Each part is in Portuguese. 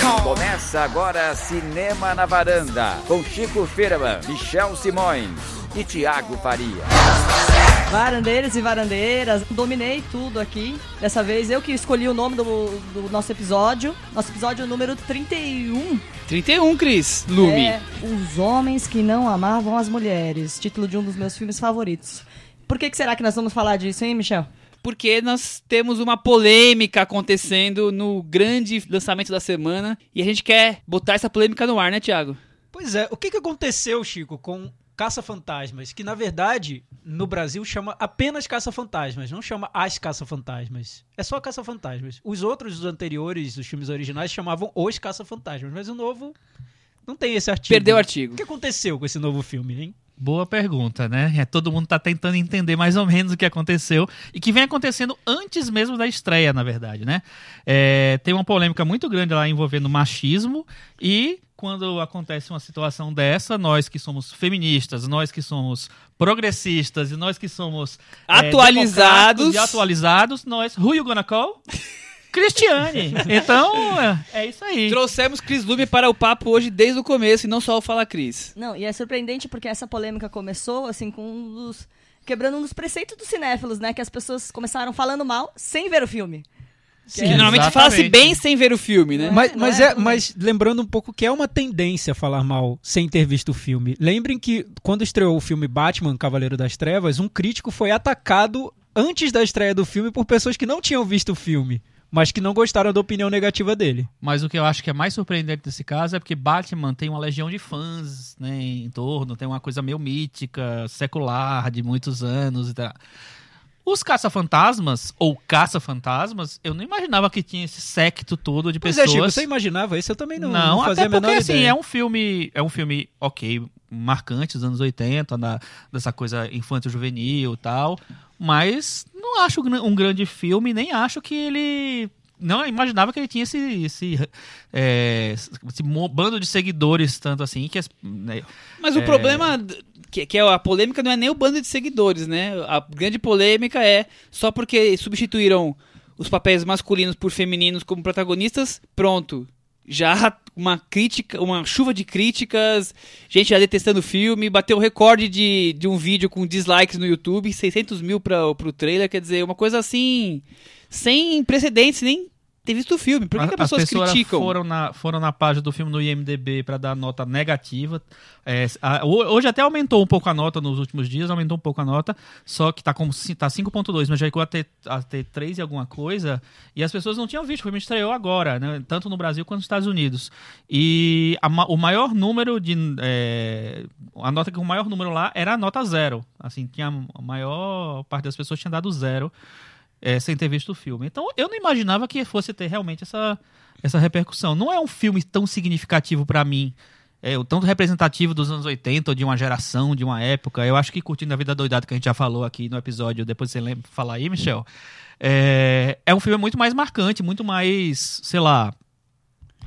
Começa agora Cinema na Varanda, com Chico Firman, Michel Simões e Tiago Faria. Varandeiros e varandeiras, dominei tudo aqui. Dessa vez eu que escolhi o nome do, do nosso episódio. Nosso episódio número 31. 31, Cris. Lume. É Os Homens que Não Amavam as Mulheres. Título de um dos meus filmes favoritos. Por que, que será que nós vamos falar disso, hein, Michel? Porque nós temos uma polêmica acontecendo no grande lançamento da semana e a gente quer botar essa polêmica no ar, né, Tiago? Pois é, o que, que aconteceu, Chico, com Caça-Fantasmas? Que na verdade, no Brasil chama apenas Caça-Fantasmas, não chama As Caça-Fantasmas. É só Caça-Fantasmas. Os outros, os anteriores, os filmes originais, chamavam Os Caça-Fantasmas, mas o novo não tem esse artigo. Perdeu o artigo. O que aconteceu com esse novo filme, hein? Boa pergunta, né? É, todo mundo tá tentando entender mais ou menos o que aconteceu e que vem acontecendo antes mesmo da estreia, na verdade, né? É, tem uma polêmica muito grande lá envolvendo machismo e quando acontece uma situação dessa, nós que somos feministas, nós que somos progressistas e nós que somos é, Atualizados. democratas e atualizados, nós, who you gonna call? Cristiane. Então, é, é isso aí. Trouxemos Cris Lume para o papo hoje desde o começo e não só o Fala Cris. Não, e é surpreendente porque essa polêmica começou, assim, com um dos. quebrando um dos preceitos dos cinéfilos, né? Que as pessoas começaram falando mal sem ver o filme. Que normalmente fala-se bem sem ver o filme, né? Mas, não mas, é é, mas lembrando um pouco que é uma tendência falar mal sem ter visto o filme. Lembrem que quando estreou o filme Batman, Cavaleiro das Trevas, um crítico foi atacado antes da estreia do filme por pessoas que não tinham visto o filme, mas que não gostaram da opinião negativa dele. Mas o que eu acho que é mais surpreendente desse caso é porque Batman tem uma legião de fãs né, em torno, tem uma coisa meio mítica, secular, de muitos anos e tal. Os caça-fantasmas, ou caça-fantasmas, eu não imaginava que tinha esse secto todo de Pois é, pessoas. Chico, você imaginava isso? Eu também não, Não, não fazia até a porque menor assim, ideia. é um filme, é um filme, ok, marcante dos anos 80, na, dessa coisa infanto-juvenil e tal, mas não acho um grande filme, nem acho que ele... Não imaginava que ele tinha esse, esse, é, esse bando de seguidores, tanto assim, que... né, Mas o É. problema, que, que é a polêmica, não é nem o bando de seguidores, né? A grande polêmica é só porque substituíram os papéis masculinos por femininos como protagonistas, pronto. Já uma crítica, uma chuva de críticas, gente já detestando o filme, bateu o recorde de, de um vídeo com dislikes no YouTube, 600 mil pra, pro trailer, quer dizer, uma coisa assim, sem precedentes, nem ter visto o filme. Por que, que as pessoas, criticam? foram na, foram na página do filme no IMDB para dar nota negativa. É, a- ho- hoje até aumentou um pouco a nota nos últimos dias, aumentou um pouco a nota, só que tá tá 5.2, mas já chegou a ter, a ter 3 e alguma coisa, e as pessoas não tinham visto, o filme estreou agora, né, tanto no Brasil quanto nos Estados Unidos. E a o maior número de é, a nota com o maior número lá era a nota zero. Assim, tinha a maior parte das pessoas tinha dado zero é, sem ter visto o filme. Então eu não imaginava que fosse ter realmente essa, essa repercussão. Não é um filme tão significativo pra mim, é, o tanto representativo dos anos 80, ou de uma geração, de uma época. Eu acho que Curtindo a Vida Doidada, que a gente já falou aqui no episódio, depois você lembra falar aí, Michel, é, é um filme muito mais marcante, muito mais, sei lá.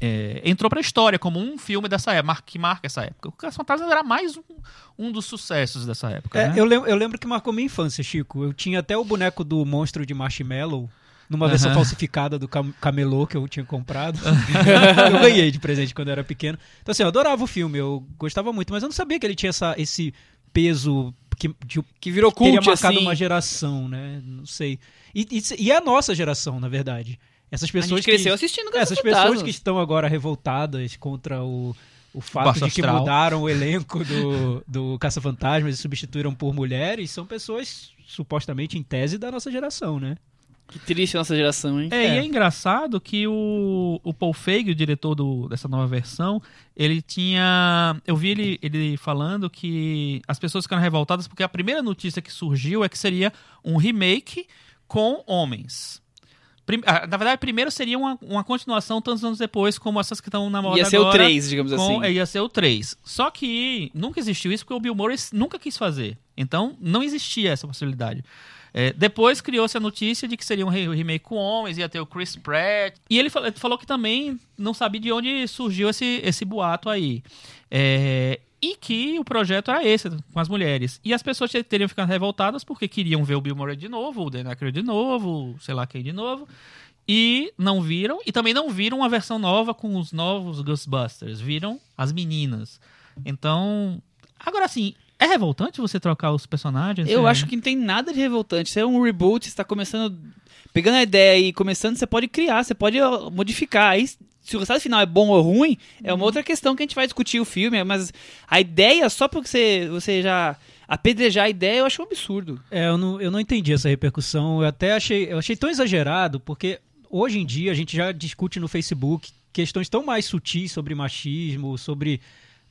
É, entrou pra história como um filme dessa época, que marca essa época. O Caça Fantasmas era mais um, um dos sucessos dessa época. É, né? eu, lembro, eu lembro que marcou minha infância, Chico. Eu tinha até o boneco do monstro de Marshmallow, numa versão Aham. falsificada do cam- camelô que eu tinha comprado. eu ganhei de presente quando eu era pequeno. Então, assim, eu adorava o filme, eu gostava muito, mas eu não sabia que ele tinha essa, esse peso que, de, Que virou teria cult, marcado assim. uma geração, né? Não sei. E, e, e é a nossa geração, na verdade. Essas A pessoas gente cresceu que, assistindo é, essas pessoas que estão agora revoltadas contra o, o fato Baixo de que astral. mudaram o elenco do, do Caça-Fantasmas e substituíram por mulheres são pessoas supostamente em tese da nossa geração, né? Que triste a nossa geração, hein? É, e É. é engraçado que o, o Paul Feig, o diretor do- dessa nova versão, ele tinha. Eu vi ele, ele falando que as pessoas ficaram revoltadas porque a primeira notícia que surgiu é que seria um remake com homens. Prim- ah, na verdade, primeiro seria uma, uma continuação tantos anos depois, como essas que estão na moda Ia ser agora. o 3, digamos com- assim. Ia ser o 3. Só que nunca existiu isso porque o Bill Murray nunca quis fazer. Então, não existia essa possibilidade. É, depois criou-se a notícia de que seria um re- remake com homens, ia ter o Chris Pratt. E ele falou, falou que também não sabia de onde surgiu esse, esse boato aí. É, e que o projeto era esse, com as mulheres. E as pessoas teriam ficado revoltadas porque queriam ver o Bill Murray de novo, o Dan Aykroyd de novo, sei lá quem de novo. e não viram. E também não viram uma versão nova com os novos Ghostbusters. Viram as meninas. Então. Agora sim, é revoltante você trocar os personagens? Eu É. acho que não tem nada de revoltante. Isso é um reboot, você tá começando. Pegando a ideia e começando, você pode criar, você pode modificar. Aí, se o resultado final é bom ou ruim, é Uhum. uma outra questão que a gente vai discutir o filme. Mas a ideia, só porque você, você já apedrejar a ideia, eu acho um absurdo. É, eu não, eu não entendi essa repercussão. Eu até achei, eu achei tão exagerado, porque hoje em dia a gente já discute no Facebook questões tão mais sutis sobre machismo, sobre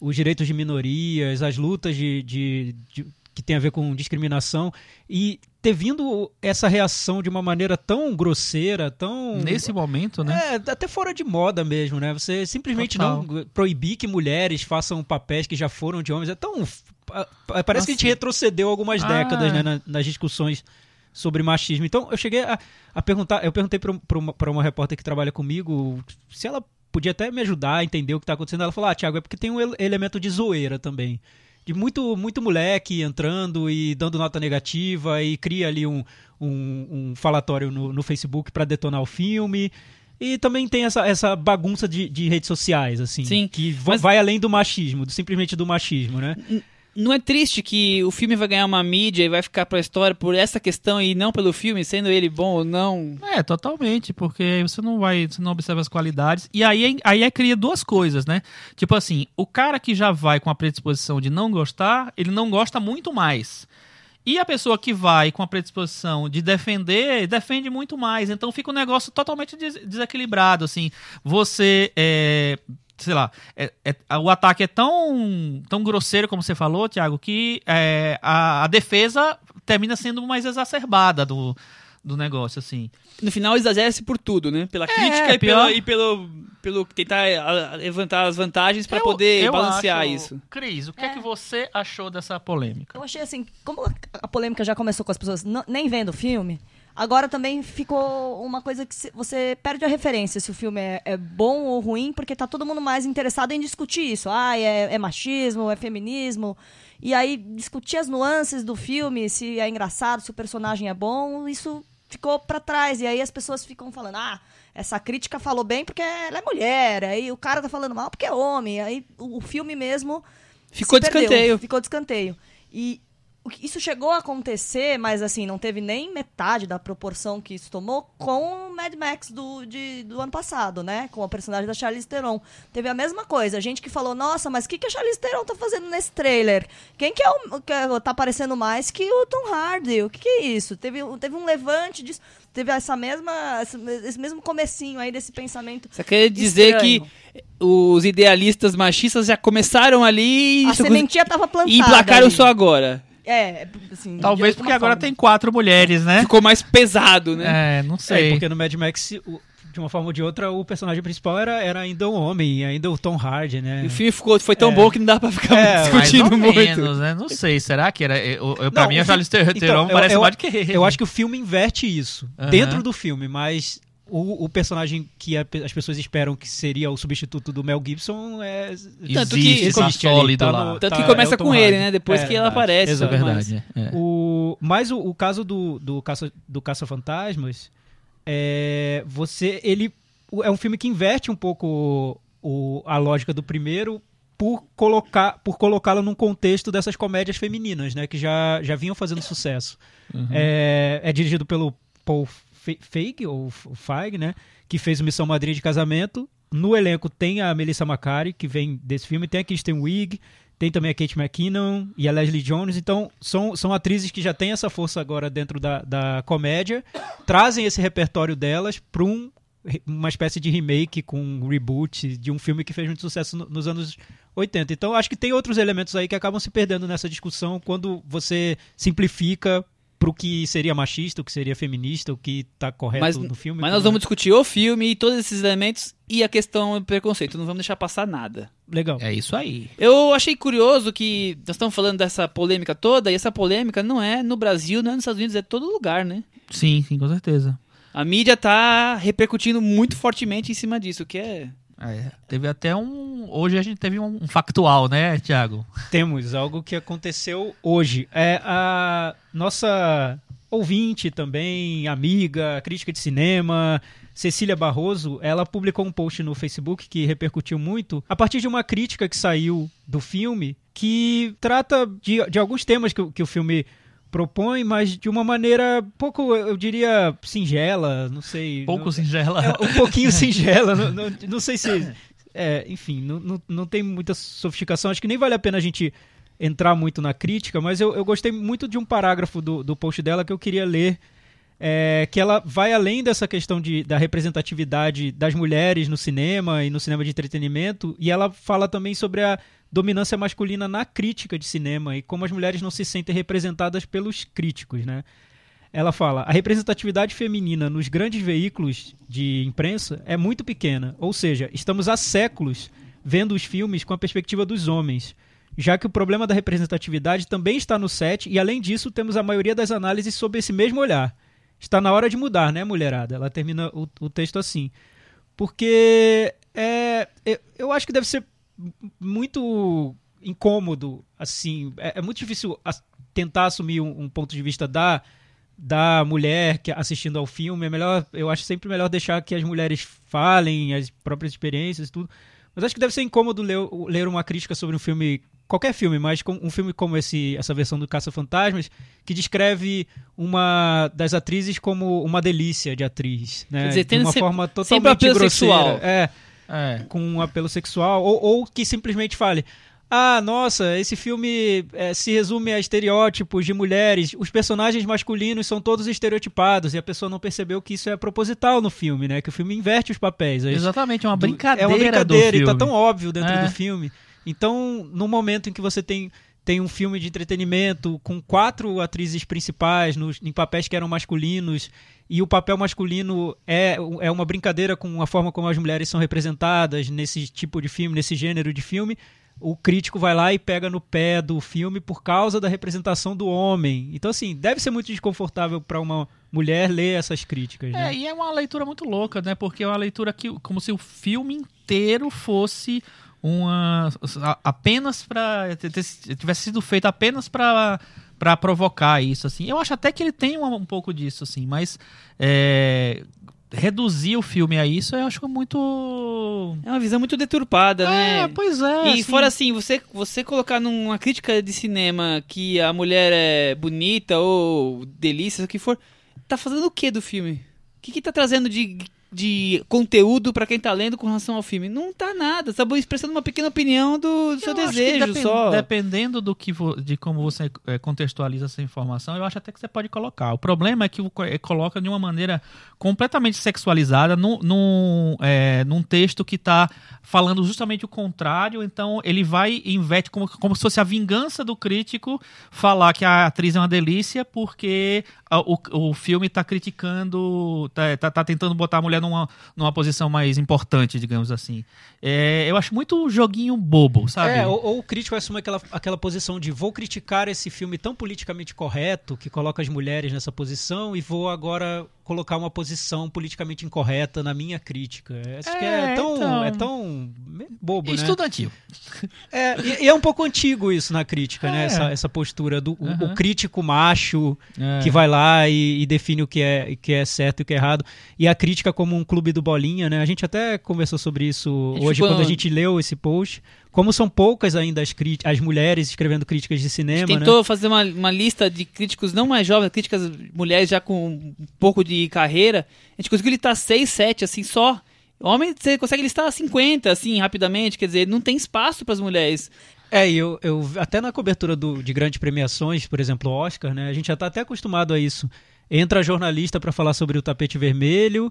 os direitos de minorias, as lutas de, de- de- que tem a ver com discriminação. E ter vindo essa reação de uma maneira tão grosseira, tão. Nesse momento, né? É, até fora de moda mesmo, né? Você simplesmente Total. não proibir que mulheres façam papéis que já foram de homens. É tão. pa- pa- Parece que a gente Nossa. retrocedeu algumas Ah. décadas né, na- nas discussões sobre machismo. Então eu cheguei a, a perguntar, eu perguntei para uma, pra uma repórter que trabalha comigo se ela podia até me ajudar a entender o que está acontecendo. Ela falou: Ah, Thiago, é porque tem um ele- elemento de zoeira também. De muito, muito moleque entrando e dando nota negativa e cria ali um, um, um falatório no, no Facebook para detonar o filme. E também tem essa, essa bagunça de, de redes sociais, assim. Sim, Que mas- vai além do machismo, do, simplesmente do machismo, né? Não é triste que o filme vai ganhar uma mídia e vai ficar pra história por essa questão e não pelo filme, sendo ele bom ou não? É, totalmente, porque você não vai, você não observa as qualidades. E aí, aí é cria duas coisas, né? Tipo assim, o cara que já vai com a predisposição de não gostar, ele não gosta muito mais. E a pessoa que vai com a predisposição de defender, defende muito mais. Então fica um negócio totalmente des- desequilibrado, assim. Você, é, sei lá, é- é- o ataque é tão, tão grosseiro, como você falou, Thiago, que é, a, a defesa termina sendo mais exacerbada do, do negócio, assim. No final exagera-se por tudo, né? Pela crítica e, É, pela- e pelo, pelo tentar levantar as vantagens Eu- poder eu balancear acho- isso. Cris, o que é. que você achou dessa polêmica? Eu achei assim, como a- a polêmica já começou com as pessoas não- nem vendo o filme, agora também ficou uma coisa que você perde a referência se o filme é, é bom ou ruim, porque tá todo mundo mais interessado em discutir isso. Ah, é, é machismo, é feminismo. E aí, discutir as nuances do filme, se é engraçado, se o personagem é bom, isso ficou pra trás. E aí as pessoas ficam falando, ah, essa crítica falou bem porque ela é mulher, aí o cara tá falando mal porque é homem. Aí o, filme mesmo Ficou de escanteio. Ficou de escanteio. E isso chegou a acontecer, mas assim, não teve nem metade da proporção que isso tomou com o Mad Max do, de- do ano passado, né? Com a personagem da Charlize Theron. Teve a mesma coisa. Gente que falou, nossa, mas o que, que a Charlize Theron tá fazendo nesse trailer? Quem que é o que é- tá aparecendo mais que o Tom Hardy? O que, que é isso? Teve, teve um levante disso. Teve essa mesma, esse, mesmo comecinho aí desse pensamento. Você quer dizer Estranho. que os idealistas machistas já começaram ali e, A sementinha tava plantada. e emplacaram ali. só agora. É, assim. Talvez porque agora forma. tem quatro mulheres, né? Ficou mais pesado, né? É, não É, sei. porque no Mad Max, o- de uma forma ou de outra, o personagem principal era, era ainda um homem, ainda o Tom Hardy, né? E o filme ficou, foi tão É. bom que não dá pra ficar É, mais discutindo ou muito. menos, né? Não sei. Será que era. Eu, eu, pra Não, mim, o a Charlize Theron Então, parece eu- mais do que. Eu acho que o filme inverte isso Aham. dentro do filme, mas o, o personagem que a as pessoas esperam que seria o substituto do Mel Gibson é Tanto que- Existe, tá existe ali, tá lá. no- Tanto tá- que começa é com ele, né? Depois É, que ela verdade. aparece. Isso é mais. verdade. é. O, mas o, o caso do, do Caça do Caça Fantasmas é você ele é um filme que inverte um pouco o, a lógica do primeiro por colocar por colocá-lo num contexto dessas comédias femininas, né, que já, já vinham fazendo sucesso. É, é dirigido pelo Paul Feig ou Feig, né, que fez Missão Madrid de Casamento. No elenco tem a Melissa McCarthy, que vem desse filme, tem a Kristen Wiig, tem também a Kate McKinnon e a Leslie Jones. Então, são, são atrizes que já têm essa força agora dentro da, da comédia, trazem esse repertório delas para um, uma espécie de remake com um reboot de um filme que fez muito sucesso no- nos anos 80. Então, acho que tem outros elementos aí que acabam se perdendo nessa discussão quando você simplifica pro que seria machista, o que seria feminista, o que tá correto Mas, no filme. mas nós vamos mais. discutir o filme e todos esses elementos e a questão do preconceito. Não vamos deixar passar nada. Legal. É isso aí. Eu achei curioso que nós estamos falando dessa polêmica toda e essa polêmica não é no Brasil, não é nos Estados Unidos, é todo lugar, né? Sim, sim, com certeza. A mídia tá repercutindo muito fortemente em cima disso, o que é. É, teve até um. Hoje a gente teve um, factual, né, Thiago? Temos algo que aconteceu hoje. É a nossa ouvinte também, amiga, crítica de cinema, Cecília Barroso, ela publicou um post no Facebook que repercutiu muito, a partir de uma crítica que saiu do filme, que trata de, de alguns temas que, que o filme propõe, mas de uma maneira pouco, eu diria, singela, não sei. Pouco não, singela. é um pouquinho singela, não, não, não sei se. É, enfim, não, não, tem muita sofisticação. Acho que nem vale a pena a gente entrar muito na crítica, mas eu, eu gostei muito de um parágrafo do, do post dela que eu queria ler. é, que ela vai além dessa questão de, da representatividade das mulheres no cinema e no cinema de entretenimento, e ela fala também sobre a dominância masculina na crítica de cinema e como as mulheres não se sentem representadas pelos críticos, né? Ela fala: a representatividade feminina nos grandes veículos de imprensa é muito pequena, ou seja, estamos há séculos vendo os filmes com a perspectiva dos homens, já que o problema da representatividade também está no set e, além disso, temos a maioria das análises sob esse mesmo olhar. Está na hora de mudar, né, mulherada? Ela termina o, o texto assim. Porque é, eu, eu acho que deve ser muito incômodo, assim. É, é muito difícil as- tentar assumir um, um ponto de vista da, da mulher que assistindo ao filme. É melhor, eu acho sempre melhor deixar que as mulheres falem as próprias experiências e tudo. Mas acho que deve ser incômodo ler, ler uma crítica sobre um filme, qualquer filme, mas um filme como esse, essa versão do Caça-Fantasmas, que descreve uma das atrizes como uma delícia de atriz, né? Quer dizer, de uma sempre- forma totalmente grosseira. sexual. É, É. com um apelo sexual, ou, ou que simplesmente fale. Ah, nossa, esse filme eh, se resume a estereótipos de mulheres. Os personagens masculinos são todos estereotipados e a pessoa não percebeu que isso é proposital no filme, né? Que o filme inverte os papéis. As- Exatamente, é uma do- brincadeira. É uma brincadeira do e tá filme. tão óbvio dentro É. do filme. Então, no momento em que você tem, tem um filme de entretenimento com quatro atrizes principais nos, em papéis que eram masculinos e o papel masculino é, é uma brincadeira com a forma como as mulheres são representadas nesse tipo de filme, nesse gênero de filme, o crítico vai lá e pega no pé do filme por causa da representação do homem. Então, assim, deve ser muito desconfortável para uma mulher ler essas críticas, né? É, e é uma leitura muito louca, né? Porque é uma leitura que, como se o filme inteiro fosse uma. apenas te- tivesse sido feito apenas pra. Pra provocar isso, assim. Eu acho até que ele tem um, um pouco disso, assim, mas é, reduzir o filme a isso eu acho muito. É uma visão muito deturpada, É, né? pois é. E assim, fora assim, você, você colocar numa crítica de cinema que a mulher é bonita ou delícia, o que for, tá fazendo o que do filme? O que, que tá trazendo de, de conteúdo pra quem tá lendo com relação ao filme? Não tá nada, tá expressando uma pequena opinião do, do seu desejo depen- só. Dependendo do que de como você eh, contextualiza essa informação, eu acho até que você pode colocar. O problema é que eh, coloca de uma maneira completamente sexualizada num, num, eh, num texto que está falando justamente o contrário. Então ele vai e inverte como, como se fosse a vingança do crítico falar que a atriz é uma delícia porque a- o, o filme está criticando, tá, tá, tá tentando botar a mulher numa, numa posição mais importante, digamos assim. É, eu acho muito joguinho bobo, sabe? É, ou, ou o crítico assume aquela, aquela posição de vou criticar esse filme tão politicamente correto que coloca as mulheres nessa posição e vou agora colocar uma posição politicamente incorreta na minha crítica. Acho que é É, tão, então. é tão bobo, né? Estudantil. É, e, e é um pouco antigo isso na crítica, né? É. Essa, essa postura do o- o, crítico macho É. que vai lá e, e define o que é, que é certo e o que é errado. E a crítica como um clube do bolinha, né? A gente até conversou sobre isso hoje quando a gente leu esse post. Como são poucas ainda as, as mulheres escrevendo críticas de A gente cinema, né? tentou fazer uma, uma lista de críticos não mais jovens, críticas mulheres já com um pouco de carreira. A gente conseguiu listar 6, 7, assim, só. Homem, você consegue listar 50, assim, rapidamente. Quer dizer, não tem espaço para as mulheres. É, eu, eu até na cobertura do, de grandes premiações, por exemplo, Oscar, né? A gente já tá até acostumado a isso. Entra jornalista para falar sobre o tapete vermelho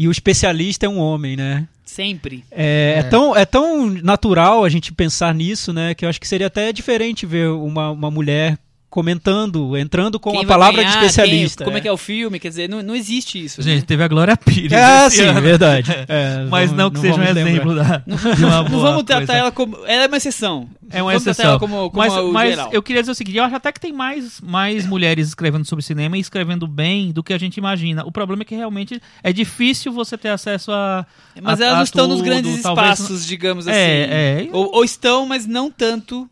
e o especialista é um homem, né? Sempre. É, é tão, é tão natural a gente pensar nisso, né? Que eu acho que seria até diferente ver uma, uma mulher comentando, entrando com Quem a palavra ganhar, de especialista. quem- como é que é o filme? Quer dizer, não, não existe isso. Gente, né? teve a Glória Pires. Ah, sim, ano. verdade. É, Mas vamos- não que seja um lembrar. exemplo da, de uma Não boa vamos tratar coisa. ela como. Ela é uma exceção. É uma vamos tratar exceção. ela como, como mas mas geral. eu queria dizer o seguinte: eu acho até que tem mais, mais mulheres escrevendo sobre cinema e escrevendo bem do que a gente imagina. O problema é que realmente é difícil você ter acesso a. Mas a- elas a não estão nos grandes talvez- espaços, digamos É, assim. é. Ou, ou estão, mas não tanto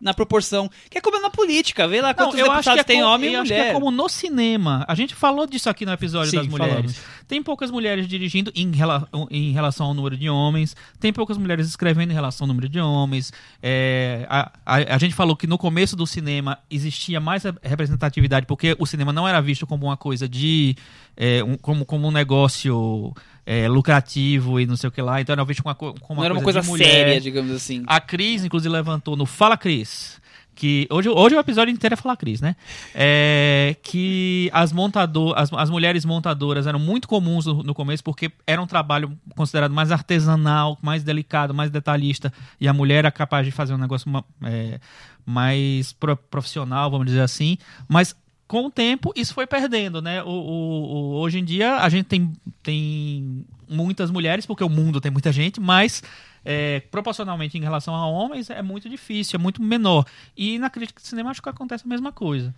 na proporção. Que é como na política, vê lá Não, quantos eu acho deputados que é tem como, homem e eu acho que mulher. é como no cinema. A gente falou disso aqui no episódio Sim, das mulheres. falamos. Tem poucas mulheres dirigindo em, rela- em relação ao número de homens. Tem poucas mulheres escrevendo em relação ao número de homens. É, a, a, a gente falou que no começo do cinema existia mais re- representatividade porque o cinema não era visto como uma coisa de é, um- como, como um negócio é, lucrativo e não sei o que lá. Então era visto como uma, como Não uma era uma coisa séria, digamos assim. A Cris, inclusive, levantou no Fala Cris. Que hoje, hoje o episódio inteiro é Fala Cris, né? É, que as, montador, as, as mulheres montadoras eram muito comuns no, no começo porque era um trabalho considerado mais artesanal, mais delicado, mais detalhista. E a mulher era capaz de fazer um negócio é, mais pro- profissional, vamos dizer assim. Mas com o tempo isso foi perdendo, né? O, o- o- hoje em dia a gente tem, tem muitas mulheres, porque o mundo tem muita gente, mas é, proporcionalmente em relação a homens é muito difícil, é muito menor. E na crítica de cinema acho que acontece a mesma coisa.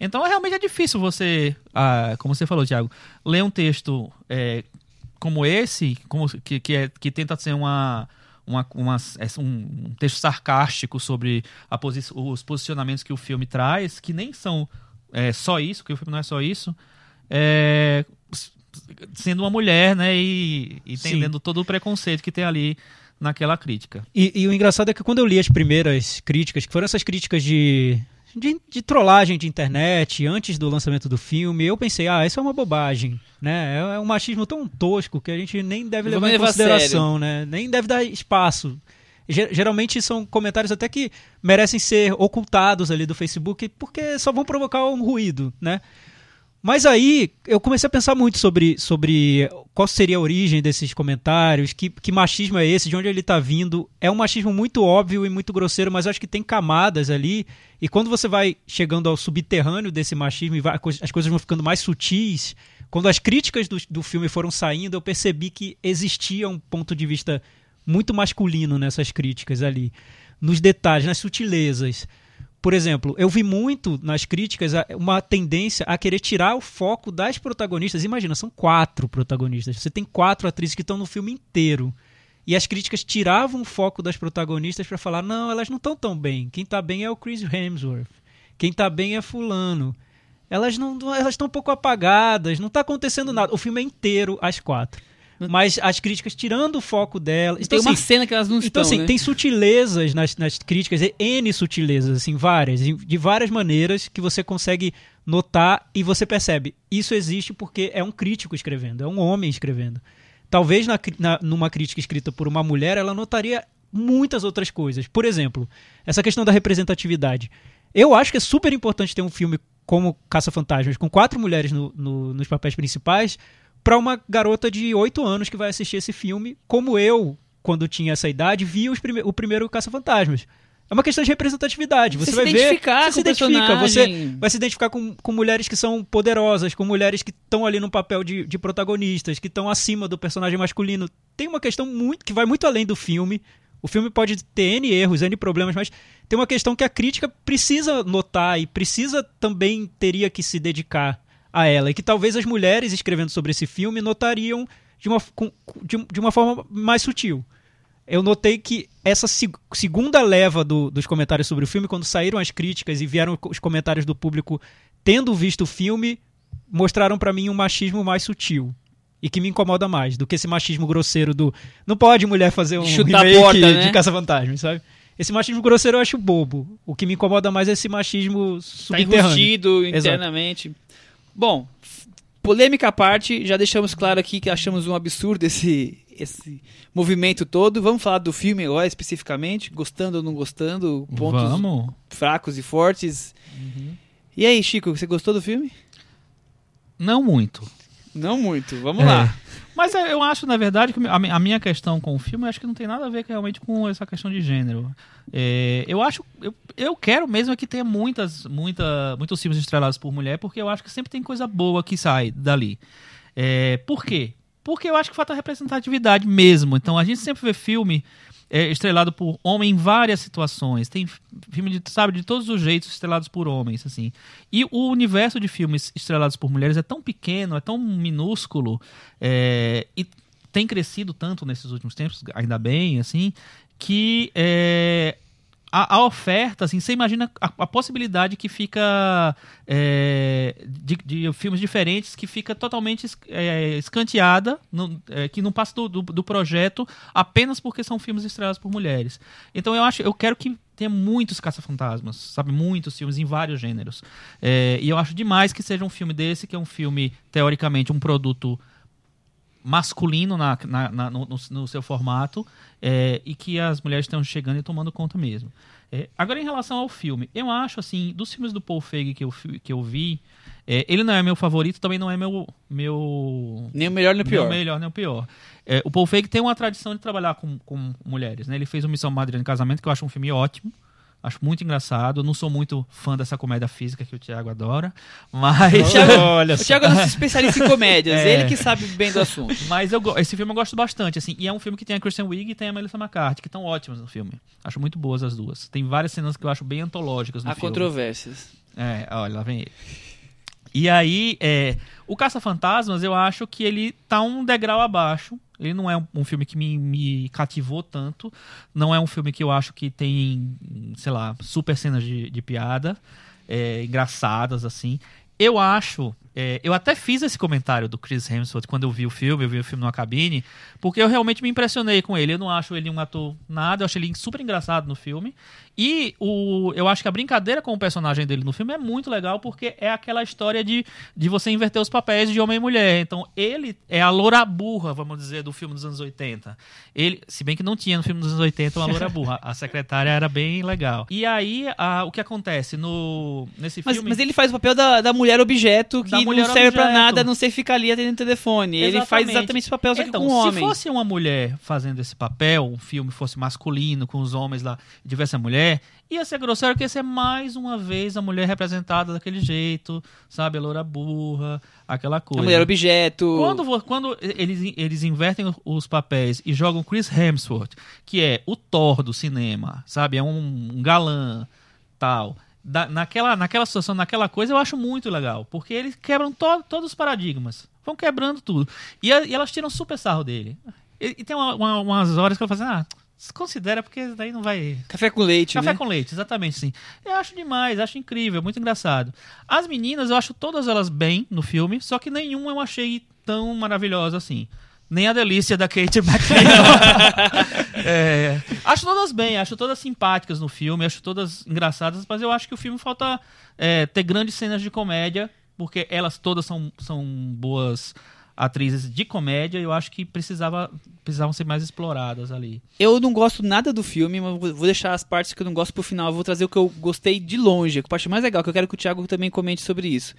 Então é, realmente é difícil você, ah, como você falou, Thiago, ler um texto é, como esse, como, que, que, é, que tenta ser uma, uma, uma- é, um, texto sarcástico sobre a posi os posicionamentos que o filme traz, que nem são é, só isso, que o filme não é só isso, é, sendo uma mulher, né, e, e todo o preconceito que tem ali naquela crítica. E, e o engraçado é que quando eu li as primeiras críticas, que foram essas críticas de, de, de trollagem de internet, antes do lançamento do filme, eu pensei, ah, isso é uma bobagem, né? É, é um machismo tão tosco que a gente nem deve levar em consideração, né? Nem deve dar espaço. Ge- Geralmente são comentários até que merecem ser ocultados ali do Facebook, porque só vão provocar um ruído, né? Mas aí eu comecei a pensar muito sobre, sobre qual seria a origem desses comentários, que, que machismo é esse, de onde ele está vindo. É um machismo muito óbvio e muito grosseiro, mas eu acho que tem camadas ali. E quando você vai chegando ao subterrâneo desse machismo e vai- as coisas vão ficando mais sutis, quando as críticas do, do filme foram saindo, eu percebi que existia um ponto de vista muito masculino nessas críticas ali. Nos detalhes, nas sutilezas. Por exemplo, eu vi muito nas críticas uma tendência a querer tirar o foco das protagonistas. Imagina, são quatro protagonistas. Você tem quatro atrizes que estão no filme inteiro. E as críticas tiravam o foco das protagonistas para falar: não, elas não estão tão bem. Quem tá bem é o Chris Hemsworth. Quem tá bem é Fulano. Elas não, elas estão um pouco apagadas, não tá acontecendo nada. O filme é inteiro às quatro. Mas as críticas tirando o foco delas. tem uma assim, cena que elas não então, estão, assim, né? tem sutilezas nas, nas críticas, N sutilezas, assim, várias, de várias maneiras que você consegue notar e você percebe. Isso existe porque é um crítico escrevendo, é um homem escrevendo. Talvez na, na- numa crítica escrita por uma mulher, ela notaria muitas outras coisas. Por exemplo, essa questão da representatividade. Eu acho que é super importante ter um filme como Caça-Fantasmas, com quatro mulheres no- no- nos papéis principais, para uma garota de 8 anos que vai assistir esse filme, como eu, quando tinha essa idade, via prime o primeiro Caça-Fantasmas. É uma questão de representatividade. Você, Você vai se ver, identificar você com se identifica, personagem. você vai se identificar com, com mulheres que são poderosas, com mulheres que estão ali no papel de, de protagonistas, que estão acima do personagem masculino. Tem uma questão muito que vai muito além do filme. O filme pode ter N erros, N problemas, mas tem uma questão que a crítica precisa notar e precisa também teria que se dedicar a ela. E que talvez as mulheres escrevendo sobre esse filme notariam de uma, de, de uma forma mais sutil. Eu notei que essa seg- segunda leva do- dos comentários sobre o filme, quando saíram as críticas e vieram os comentários do público tendo visto o filme, mostraram pra mim um machismo mais sutil. E que me incomoda mais do que esse machismo grosseiro do. Não pode mulher fazer um Chutar remake porta, né? de Caça-Fantasmas, sabe? Esse machismo grosseiro eu acho bobo. O que me incomoda mais é esse machismo Tá subterrâneo. enrustido Exato. Bom, polêmica à parte, já deixamos claro aqui que achamos um absurdo esse, esse movimento todo. Vamos falar do filme agora especificamente, gostando ou não gostando, pontos Vamos. fracos e fortes. E aí, Chico, você gostou do filme? Não muito. Não muito, vamos É. lá. Mas é, eu acho, na verdade, que a mi- a minha questão com o filme, acho que não tem nada a ver realmente com essa questão de gênero. É, eu acho, eu, eu quero mesmo é que tenha muitas, muita, muitos filmes estrelados por mulher, porque eu acho que sempre tem coisa boa que sai dali. É, por quê? Porque eu acho que falta representatividade mesmo. Então a gente sempre vê filme é, estrelado por homem em várias situações. Tem filme de, sabe, de todos os jeitos estrelados por homens, assim. E o universo de filmes estrelados por mulheres é tão pequeno, é tão minúsculo, é, e tem crescido tanto nesses últimos tempos, ainda bem, assim, que é, a, a oferta, assim, você imagina a, a possibilidade que fica é, de, de filmes diferentes que fica totalmente é, escanteada, é, que não passa do, do, do projeto apenas porque são filmes estrelados por mulheres. Então eu acho, eu quero que tenha muitos caça-fantasmas, sabe, muitos filmes em vários gêneros. É, e eu acho demais que seja um filme desse, que é um filme teoricamente um produto masculino na, na- na- no, no- seu formato é, e que as mulheres estão chegando e tomando conta mesmo. É, agora, em relação ao filme, eu acho assim, dos filmes do Paul Feig que eu, que eu vi, é, ele não é meu favorito, também não é meu. meu Nem o melhor nem o pior. nem o melhor, nem o pior. É, o Paul Feig tem uma tradição de trabalhar com, com mulheres, né? Ele fez o Missão Madre de Casamento, que eu acho um filme ótimo. Acho muito engraçado. Eu não sou muito fã dessa comédia física que o Thiago adora. Mas. Olha O Thiago é nosso especialista em comédias, É. ele que sabe bem do assunto. Mas eu, esse filme eu gosto bastante, assim. E é um filme que tem a Kristen Wiig e tem a Melissa McCarthy, que estão ótimas no filme. Acho muito boas as duas. Tem várias cenas que eu acho bem antológicas no Há filme. controvérsias. É, olha, lá vem ele. E aí, é, o Caça-Fantasmas, eu acho que ele tá um degrau abaixo. Ele não é um, um filme que me, me cativou tanto. Não é um filme que eu acho que tem, sei lá, super cenas de, de piada, é, engraçadas, assim. Eu acho. É, eu até fiz esse comentário do Chris Hemsworth quando eu vi o filme, eu vi o filme numa cabine, porque eu realmente me impressionei com ele. Eu não acho ele um ator nada, eu acho ele super engraçado no filme. E o, eu acho que a brincadeira com o personagem dele no filme é muito legal, porque é aquela história de, de você inverter os papéis de homem e mulher. Então, ele é a loura burra, vamos dizer, do filme dos anos 80. Ele, se bem que não tinha no filme dos anos 80 uma loura burra. A secretária era bem legal. E aí, a- o que acontece no nesse Mas, filme... mas ele faz o papel da, da mulher objeto que Da não mulher serve pra objeto. nada, a não sei ficar ali atendendo o telefone. Ele faz exatamente esse papel, só que então, com um se homem. fosse uma mulher fazendo esse papel, um filme fosse masculino, com os homens lá, e tivesse a mulher, ia ser grosseiro, porque ia ser mais uma vez a mulher representada daquele jeito, sabe? A loura burra, aquela A coisa. mulher objeto. Quando, quando eles, eles invertem os papéis e jogam Chris Hemsworth, que é o Thor do cinema, sabe? É um, um galã, tal. Da- naquela, naquela situação, naquela coisa, eu acho muito legal. Porque eles quebram to- todos os paradigmas. Vão quebrando tudo. E, a- e elas tiram super sarro dele. E, e tem uma- uma- umas horas que ela fala assim, ah, considera porque daí não vai... Café com leite, Café né? com leite, exatamente, sim. Eu acho demais, acho incrível, muito engraçado. As meninas, eu acho todas elas bem no filme, só que nenhuma eu achei tão maravilhosa assim. Nem a delícia da Kate McKinnon. É, acho todas bem, acho todas simpáticas no filme, acho todas engraçadas, mas eu acho que o filme falta é, ter grandes cenas de comédia, porque elas todas são, são boas atrizes de comédia, e eu acho que precisava, precisavam ser mais exploradas ali. Eu não gosto nada do filme, mas vou vou deixar as partes que eu não gosto pro final. Eu vou trazer o que eu gostei de longe, a parte mais legal, que eu quero que o Thiago também comente sobre isso.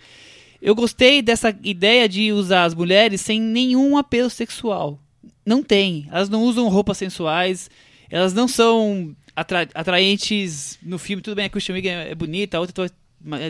Eu gostei dessa ideia de usar as mulheres sem nenhum apelo sexual. Não tem. Elas não usam roupas sensuais, elas não são atra- atraentes no filme. Tudo bem, a Christian Wiig é, é bonita, a outra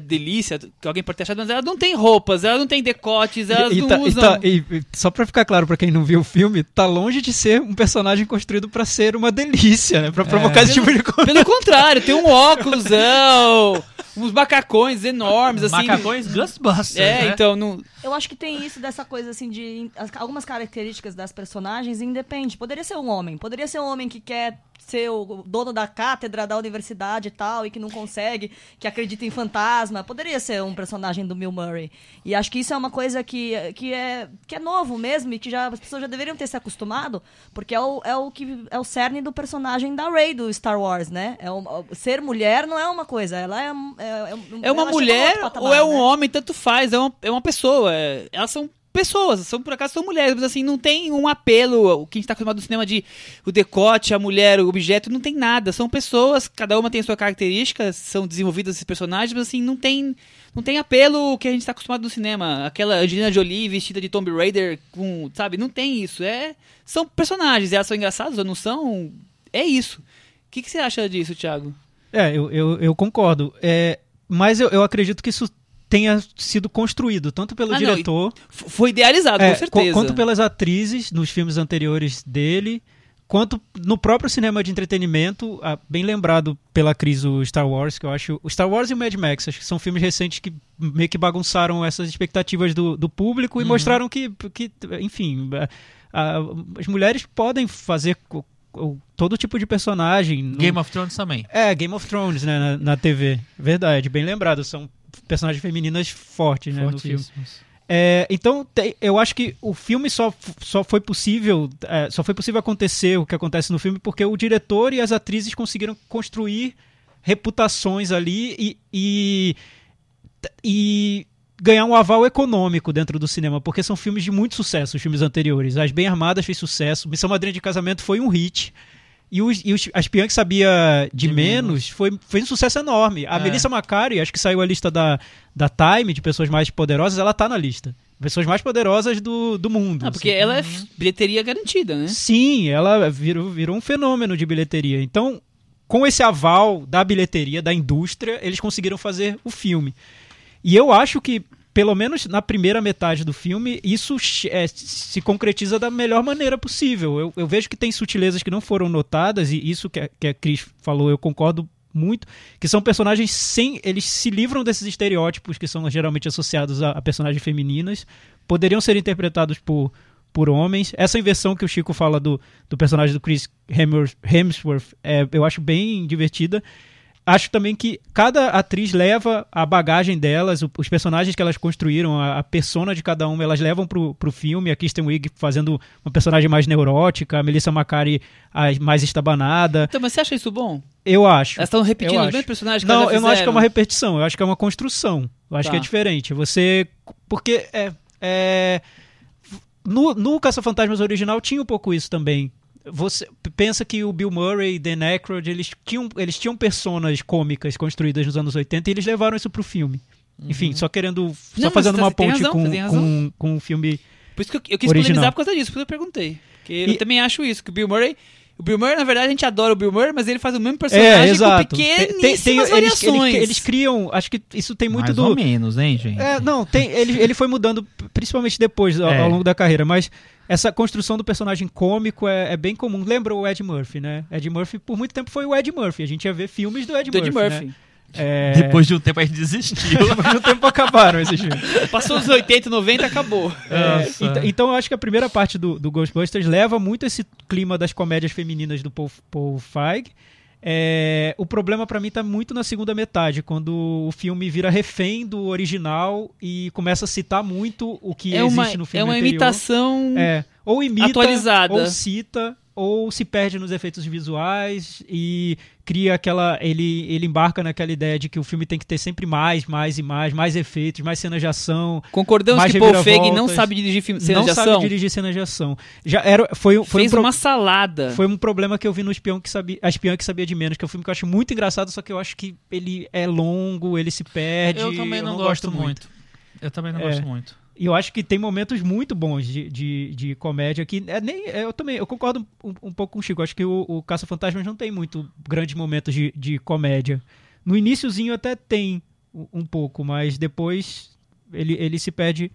delícia, que alguém pode ter achado, mas elas não têm roupas, elas não têm decotes, elas E- e não tá- e usam... tá- e- e só pra ficar claro pra quem não viu o filme, tá longe de ser um personagem construído pra ser uma delícia, né? Pra provocar esse tipo de coisa. Pelo contrário, tem um óculosão, uns macacões enormes, assim. Macacões Ghostbusters, É, né? então, não, Eu acho que tem isso dessa coisa assim de as- algumas características das personagens independe. Poderia ser um homem, poderia ser um homem que quer ser o dono da cátedra da universidade e tal e que não consegue, que acredita em fantasma. Poderia ser um personagem do Bill Murray. E acho que isso é uma coisa que, que é que é novo mesmo e que já as pessoas já deveriam ter se acostumado, porque é o, é o que é o cerne do personagem da Rey do Star Wars, né? É um- ser mulher não é uma coisa, ela é é, é, é uma mulher patamar, ou é um né? homem, tanto faz, é uma, é uma pessoa. é- elas são pessoas, são por acaso são mulheres, mas assim, não tem um apelo, o que a gente tá acostumado no cinema de o decote, a mulher, o objeto, não tem nada. São pessoas, cada uma tem sua característica, são desenvolvidas esses personagens, mas assim, não tem. Não tem apelo que a gente tá acostumado no cinema. Aquela Angelina Jolie vestida de Tomb Raider com. Sabe? Não tem isso. É, são personagens. Elas são engraçadas ou não são? É isso. O que, que você acha disso, Thiago? É, eu, eu, eu concordo. É, mas eu, eu acredito que isso tenha sido construído, tanto pelo Ah, não, diretor, F- Foi idealizado, é, com certeza. qu- quanto pelas atrizes nos filmes anteriores dele, quanto no próprio cinema de entretenimento, ah, bem lembrado pela Cris o Star Wars, que eu acho. O Star Wars e o Mad Max, acho que são filmes recentes que meio que bagunçaram essas expectativas do, do público e mostraram que, que, enfim, a- a- as mulheres podem fazer todo tipo de personagem. Não- Game of Thrones também. É, Game of Thrones, né, na, na TV. Verdade, bem lembrado. São personagens femininas fortes, né, no filme. É, então, eu acho que o filme só, só foi possível, é, só foi possível acontecer o que acontece no filme porque o diretor e as atrizes conseguiram construir reputações ali e, e, e ganhar um aval econômico dentro do cinema, porque são filmes de muito sucesso, os filmes anteriores. As Bem Armadas fez sucesso, Missão Madrinha de Casamento foi um hit. E, os, e os, a Espiã que Sabia de, De menos, foi, foi um sucesso enorme. A É. Melissa Macari, acho que saiu a lista da, da Time, de pessoas mais poderosas, ela tá na lista. Pessoas mais poderosas do, do mundo. Ah, porque assim. ela é bilheteria garantida, né? Sim, ela virou, virou um fenômeno de bilheteria. Então, com esse aval da bilheteria, da indústria, eles conseguiram fazer o filme. E eu acho que, pelo menos na primeira metade do filme, isso é, se concretiza da melhor maneira possível. Eu, eu vejo que tem sutilezas que não foram notadas, e isso que a, que a Cris falou, eu concordo muito, que são personagens sem. Eles se livram desses estereótipos que são geralmente associados a, a personagens femininas, poderiam ser interpretados por, por homens. Essa inversão que o Chico fala do, do personagem do Chris Hemsworth, é, eu acho bem divertida. Acho também que cada atriz leva a bagagem delas, os personagens que elas construíram, a, a persona de cada uma, elas levam pro, pro filme. A Kristen Wiig fazendo uma personagem mais neurótica, a Melissa Macari a mais estabanada. Então, mas você acha isso bom? Eu acho. Elas estão repetindo os mesmos personagens que Não, eu não acho que é uma repetição, eu acho que é uma construção. Eu acho Tá. que é diferente. Você. Porque é. é no, no Caça-Fantasmas original tinha um pouco isso também. Você pensa que o Bill Murray e Dan Aykroyd, eles tinham, eles tinham personas cômicas construídas nos anos 80 e eles levaram isso pro filme. Enfim, só querendo. Só mas fazendo uma tem ponte razão, com, tem com, com o filme. Por isso que eu, eu quis Original. polemizar por causa disso, por isso que eu perguntei. Porque eu E- também acho isso, que o Bill Murray... O Bill Murray, na verdade, a gente adora o Bill Murray, mas ele faz o mesmo É, personagem exato. com Tem- pequeníssimas tem- eles, variações. eles, eles criam. Acho que isso tem muito Mais do. ou menos, hein, gente? É, não, tem, ele, ele foi mudando, principalmente depois, ao, É. ao longo da carreira, mas essa construção do personagem cômico é, é bem comum. Lembra o Ed Murphy, né? Ed Murphy, por muito tempo, foi o Ed Murphy. A gente ia ver filmes do Ed Do Ed Murphy. Murphy. Né? É... Depois de um tempo a gente desistiu. Depois de um tempo acabaram esses filmes. Passou os 80, 90, acabou. É, Nossa. ent- então eu acho que a primeira parte do, do Ghostbusters leva muito esse clima das comédias femininas do Paul, Paul Feig. É, o problema pra mim tá muito na segunda metade, quando o filme vira refém do original e começa a citar muito o que É existe uma, no filme é uma anterior. imitação... É, ou imita, Atualizada. ou cita, ou se perde nos efeitos visuais e cria aquela. Ele, ele embarca naquela ideia de que o filme tem que ter sempre mais, mais e mais, mais efeitos, mais cenas de ação. Concordamos mais que Paul Feig não sabe dirigir filme, cenas não de sabe ação? dirigir cenas de ação. Já era, foi, foi, um Fez pro- uma salada. foi um problema que eu vi no Espião que sabia, A Espiã que Sabia de Menos, que é um filme que eu acho muito engraçado, só que eu acho que ele é longo, ele se perde. Eu também não, gosto muito. Eu também não É. gosto muito. E eu acho que tem momentos muito bons de, de, de comédia que é nem é, eu também eu concordo um, um pouco com o Chico. Acho que o, o Caça Fantasmas não tem muito grandes momentos de, de comédia. No iníciozinho até tem um, um pouco, mas depois ele, ele se perde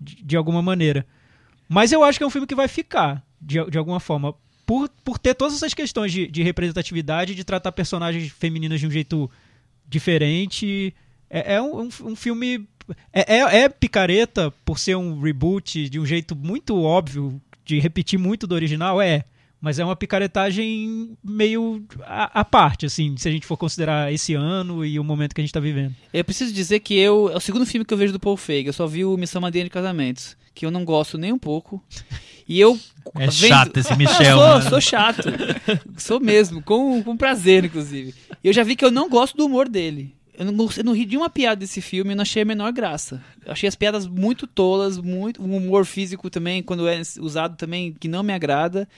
de, de alguma maneira. Mas eu acho que é um filme que vai ficar de, de alguma forma por, por ter todas essas questões de, de representatividade, de tratar personagens femininas de um jeito diferente. É, é um, um- um filme. É, é- é picareta por ser um reboot de um jeito muito óbvio, de repetir muito do original, é. Mas é uma picaretagem meio à, parte, assim, se a gente for considerar esse ano e o momento que a gente tá vivendo. Eu preciso dizer que eu é o segundo filme que eu vejo do Paul Feig. Eu só vi o Missão Madrinha de Casamentos, que eu não gosto nem um pouco. E eu É vendo- chato esse Michel. sou, sou chato. sou mesmo, com, com prazer, inclusive. E eu já vi que eu não gosto do humor dele. Eu não, eu não ri de uma piada desse filme e não achei a menor graça. Eu achei as piadas muito tolas, muito, o humor físico também, quando é usado também, que não me agrada.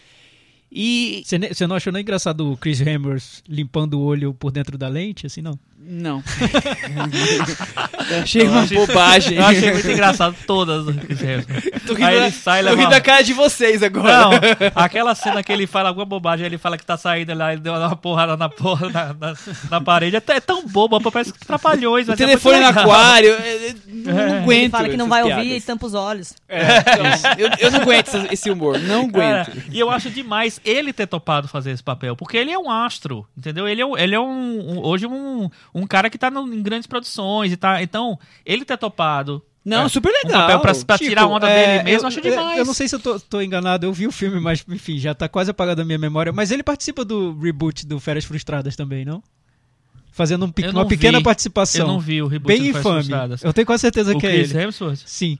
E. Você não achou nem engraçado o Chris Hemsworth limpando o olho por dentro da lente, assim, não? Não. achei uma bobagem. Eu achei muito engraçado todas. Tô rindo, Aí ele sai tô rindo leva- da cara de vocês agora. Não, aquela cena que ele fala alguma bobagem, ele fala que tá saindo lá, ele deu uma porrada na porra na, na, na parede. É, é tão bobo, parece que trapalhões. O mas é telefone no muito legal. aquário. é- é- Não, não aguento. Ele fala que não vai ouvir piadas. e tampa os olhos. Então, eu, eu não aguento esse- humor. Não Cara, aguento. e eu acho demais ele ter topado fazer esse papel, porque ele é um astro, entendeu? Ele é, um- ele é um, um- hoje um, um cara que tá no- em grandes produções e tá. Então, ele ter topado Não, É. super Um legal. papel pra, pra Chico, tirar a onda é, dele mesmo, eu, acho eu- demais. Eu, não sei se eu tô, tô enganado, eu vi o filme, mas enfim, já tá quase apagado da minha memória. Mas ele participa do reboot do Férias Frustradas também, não? Fazendo um uma pequena vi. participação. Eu não vi o reboot Bem do Férias infame. Frustradas. Eu tenho quase certeza O que é Chris ele. Hemsworth? Sim.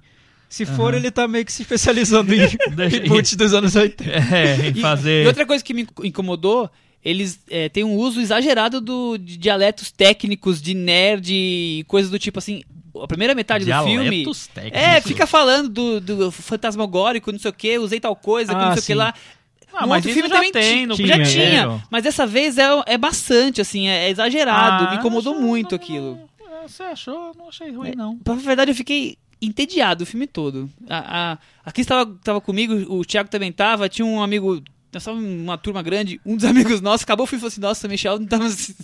Se for, Aham. ele tá meio que se especializando em reboots dos anos 80. É, em E- fazer... E outra coisa que me incomodou, eles é, têm um uso exagerado do, de dialetos técnicos, de nerd e coisas do tipo assim. A primeira metade do filme. Dialetos técnicos. É, fica falando do, do fantasmagórico, não sei o que, usei tal coisa, Ah, não sei o que lá. Ah, No mas filme já também tem no já tinha. Mas dessa vez é, é bastante, assim, é, é exagerado. Ah, me incomodou muito não- aquilo. não- Você achou? Não achei ruim, É. não. Pra verdade, eu fiquei entediado o filme todo. A, a, a Cris tava, tava comigo, o Thiago também tava, tinha um amigo. Nós estávamos uma turma grande, um dos amigos nossos acabou o filme e falou assim: Nossa, Michel não tava se-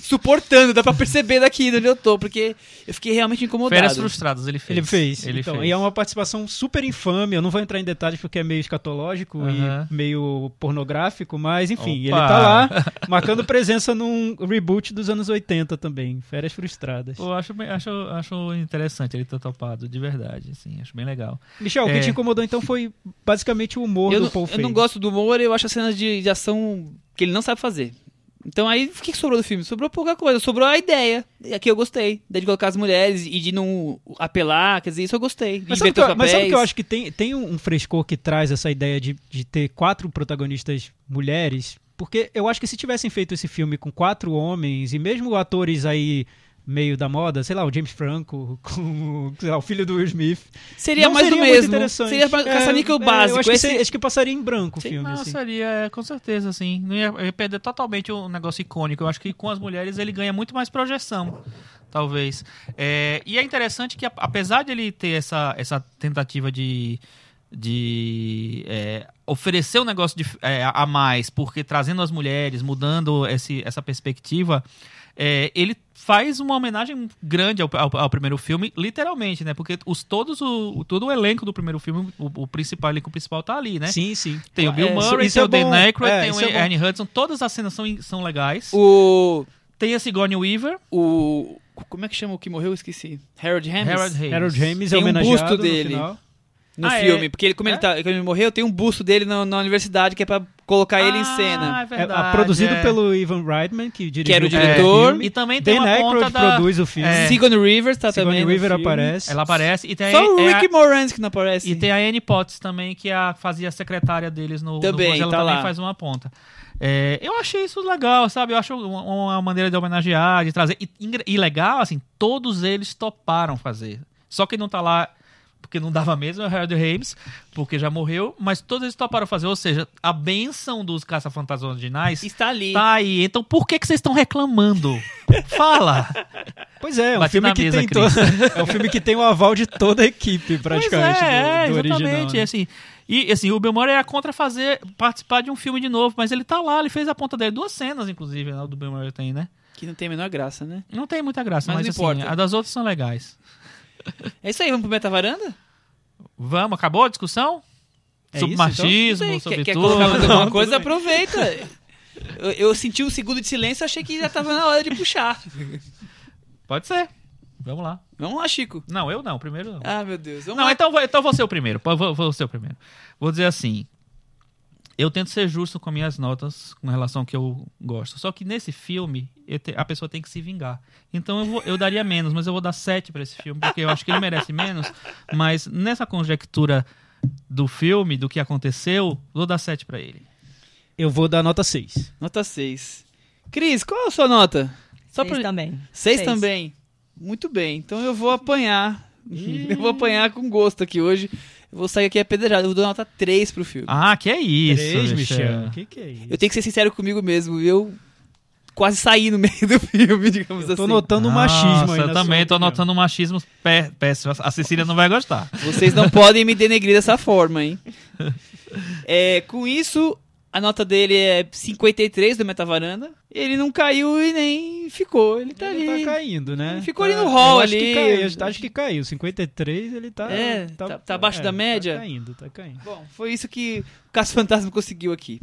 suportando, dá pra perceber daqui de onde eu tô, porque eu fiquei realmente incomodado. Férias Frustradas, ele fez. Ele fez. Ele então, fez. E é uma participação super infame. Eu não vou entrar em detalhes porque é meio escatológico e meio pornográfico, mas enfim, Opa. ele tá lá marcando presença num reboot dos anos 80 também. Férias Frustradas. Eu acho, acho, acho interessante ele ter topado, de verdade, assim, acho bem legal. Michel, o que É. te incomodou então foi basicamente o humor Eu, do não- Paul eu não gosto do humor, eu acho as cenas de, de ação que ele não sabe fazer. Então aí, o que sobrou do filme? Sobrou pouca coisa, sobrou a ideia. E Aqui eu gostei. De colocar as mulheres e de não apelar, quer dizer, isso eu gostei. De Mas sabe, que eu, mas sabe que eu acho que tem, tem um um frescor que traz essa ideia de, de ter quatro protagonistas mulheres? Porque eu acho que se tivessem feito esse filme com quatro homens e mesmo atores aí meio da moda, sei lá, o James Franco, com sei lá, o filho do Will Smith. Seria não mais seria do mesmo. interessante. Seria pra- caça-níquel É, é, básico. Eu acho, que Esse- seria- acho que passaria em branco o Sim, filme. Não, assim. seria, é, com certeza, assim. Não ia, ia perder totalmente o negócio icônico. Eu acho que com as mulheres ele ganha muito mais projeção, talvez. É, e é interessante que, apesar de ele ter essa, essa tentativa de, de é, oferecer um negócio de, é, a mais, porque trazendo as mulheres, mudando esse, essa perspectiva, é, ele faz uma homenagem grande ao, ao- ao primeiro filme, literalmente, né? Porque os, todos o, todo o elenco do primeiro filme, o, o principal o elenco principal tá ali, né? Sim, sim. Tem o Bill É, Murray, isso tem é o Dan. Aykroyd, É, tem o é. Ernie Hudson. Todas as cenas são, são legais. O, Tem a Sigourney Weaver, o. Como é que chama o que morreu? Eu esqueci. Harold Hamis. Harold Hayes. Harold James é Tem um homenageado busto no dele. final. No Ah, é? filme. Porque ele, como, É? ele tá, quando ele morreu, tem um busto dele na, na universidade que é pra colocar ele em Ah, cena. é É, verdade. ah, produzido é. pelo Ivan Reitman, que dirigiu Que era o diretor. E também tem Dan uma ponta Aykroyd da... produz o filme. É. Sigourney Rivers tá Sigourney também. filme. aparece. Ela aparece. E tem, Só a, o é a- Rick Moranis que não aparece. E tem a Annie Potts também, que é a, fazia a secretária deles no, Também, no ela tá também lá. faz uma ponta. É, eu achei isso legal, sabe? Eu acho uma, uma maneira de homenagear, de trazer. E, e legal, assim, todos eles toparam fazer. Só quem não tá lá, porque não dava mesmo, é o Harold Hames, porque já morreu, mas todos eles toparam fazer. Ou seja, a benção dos caça-fantasmas originais Está ali. tá aí. Então por que, que vocês estão reclamando? Fala! Pois é, é um Bati filme que mesa, tem to... é um filme que tem o aval de toda a equipe, praticamente, Pois é, do, do é, exatamente. original. né? assim, e assim, o Bill Murray é contra fazer participar de um filme de novo, mas ele tá lá, ele fez a ponta dele, duas cenas, inclusive, né, do Bill Murray tem, né? Que não tem a menor graça, né? Não tem muita graça, Mas mas, não assim, importa. a das outras são legais. É isso aí, vamos pro Meta Varanda? Vamos, acabou a discussão? É sobre isso, então? machismo, sobre quer, quer tudo. colocar mais alguma coisa? Aproveita. Eu, eu senti um segundo de silêncio achei que já tava na hora de puxar. Pode ser. Vamos lá. Vamos lá, Chico. Não, eu não, primeiro não. Ah, meu Deus. Vamos Não, lá. então, vou- então vou ser o primeiro. Vou, vou, ser o primeiro. Vou dizer assim. Eu tento ser justo com minhas notas com relação ao que eu gosto. Só que nesse filme, te- a pessoa tem que se vingar. Então eu, vou- eu daria menos, mas eu vou dar 7 pra esse filme, porque eu acho que ele merece menos. Mas nessa conjectura do filme, do que aconteceu, vou dar 7 pra ele. Eu vou dar nota 6. Nota 6. Cris, qual é a sua nota? Só Seis pra... também. 6 Seis. também. Muito bem. Então eu vou apanhar. eu vou apanhar com gosto aqui hoje. Eu vou sair aqui apedrejado. Eu vou dar nota 3 pro filme. Ah, que é isso, 3, Michel. Michel. O que, que é isso? Eu tenho que ser sincero comigo mesmo. Eu quase saí no meio do filme, digamos Eu tô assim. notando o Nossa, machismo aí. Eu também tô opinião. notando um machismo pé- péssimo. A Cecília não vai gostar. Vocês não podem me denegrir dessa forma, hein? É, com isso, a nota dele é 53 do Metavaranda. Ele não caiu e nem ficou. Ele tá Ele ali. tá caindo, né? Ele ficou Tá- ali no hall eu acho ali. Que caiu, acho que caiu. 53 ele tá. É, tá- tá abaixo da média? Tá caindo, tá caindo. Bom, foi isso que o Caso Fantasma conseguiu aqui.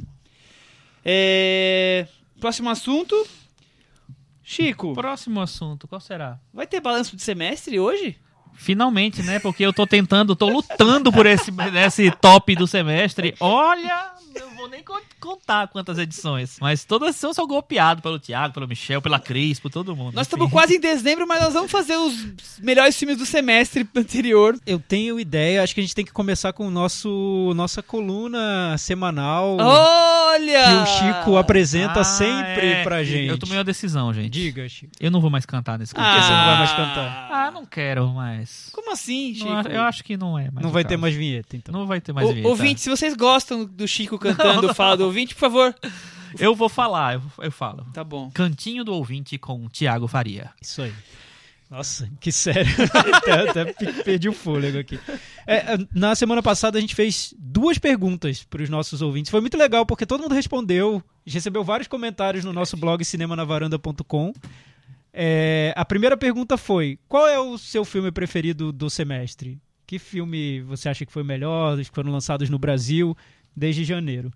É, Próximo assunto. Chico, Próximo assunto, qual será? vai ter balanço de semestre hoje? Finalmente, né? Porque eu tô tentando, tô lutando por esse, esse top do semestre. Olha, eu vou nem con- contar quantas edições. Mas todas são só golpeado pelo Thiago, pelo Michel, pela Cris, por todo mundo. Nós Enfim. estamos quase em dezembro, mas nós vamos fazer os melhores filmes do semestre anterior. Eu tenho ideia, acho que a gente tem que começar com o nosso nossa coluna semanal Olha! que o Chico apresenta Ah, sempre é. pra gente. Eu tomei uma decisão, gente. Diga, Chico. Eu não vou mais cantar nesse que você não vai mais cantar? Ah, não quero mais. Como assim, Chico? Não, eu acho que não é mais. Não o vai ter caso. mais vinheta, então. Não vai ter mais Ô, vinheta. ouvinte, se vocês gostam do Chico cantando Fala do Ouvinte, por favor. Eu vou falar, eu, eu falo. Tá bom. Cantinho do ouvinte com Tiago Faria. Isso aí. Nossa, que sério. até, até pe- perdi o fôlego aqui. É, na semana passada a gente fez duas perguntas para os nossos ouvintes. Foi muito legal porque todo mundo respondeu. A gente recebeu vários comentários no nosso blog cinemanavaranda.com. É, a primeira pergunta foi: qual é o seu filme preferido do semestre? Que filme você acha que foi melhor, dos que foram lançados no Brasil desde janeiro?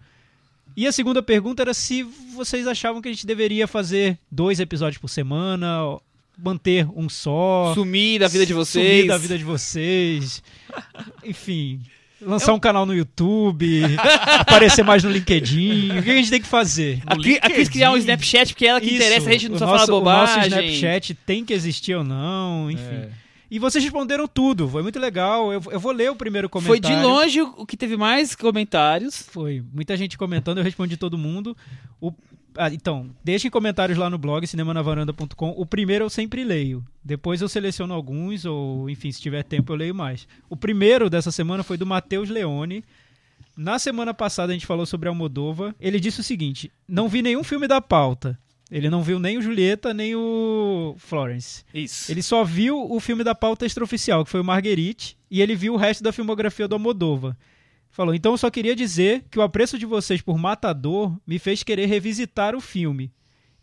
E a segunda pergunta era se vocês achavam que a gente deveria fazer dois episódios por semana, manter um só, Sumir da vida de vocês. sumir da vida de vocês, enfim, lançar um canal no YouTube, aparecer mais no LinkedIn. O que a gente tem que fazer? A, Cri- a Cris criar um Snapchat porque é ela que Isso, interessa, a gente não o só nosso, fala O nosso bobagem. Snapchat tem que existir ou não, enfim. E vocês responderam tudo, foi muito legal. Eu, eu vou ler o primeiro Foi comentário. de longe o o que teve mais comentários. Foi. Muita gente comentando, eu respondi todo mundo. O- ah, então, deixem comentários lá no blog cinemanavaranda.com. O primeiro eu sempre leio. Depois eu seleciono alguns, ou enfim, se tiver tempo eu leio mais. O primeiro dessa semana foi do Matheus Leone. Na semana passada a gente falou sobre Almodova. Ele disse o seguinte: não vi nenhum filme da pauta. Ele não viu nem o Julieta, nem o Florence. Isso. Ele só viu o filme da pauta extraoficial, que foi o Marguerite, e ele viu o resto da filmografia do Almodova. Falou, então eu só queria dizer que o apreço de vocês por Matador me fez querer revisitar o filme.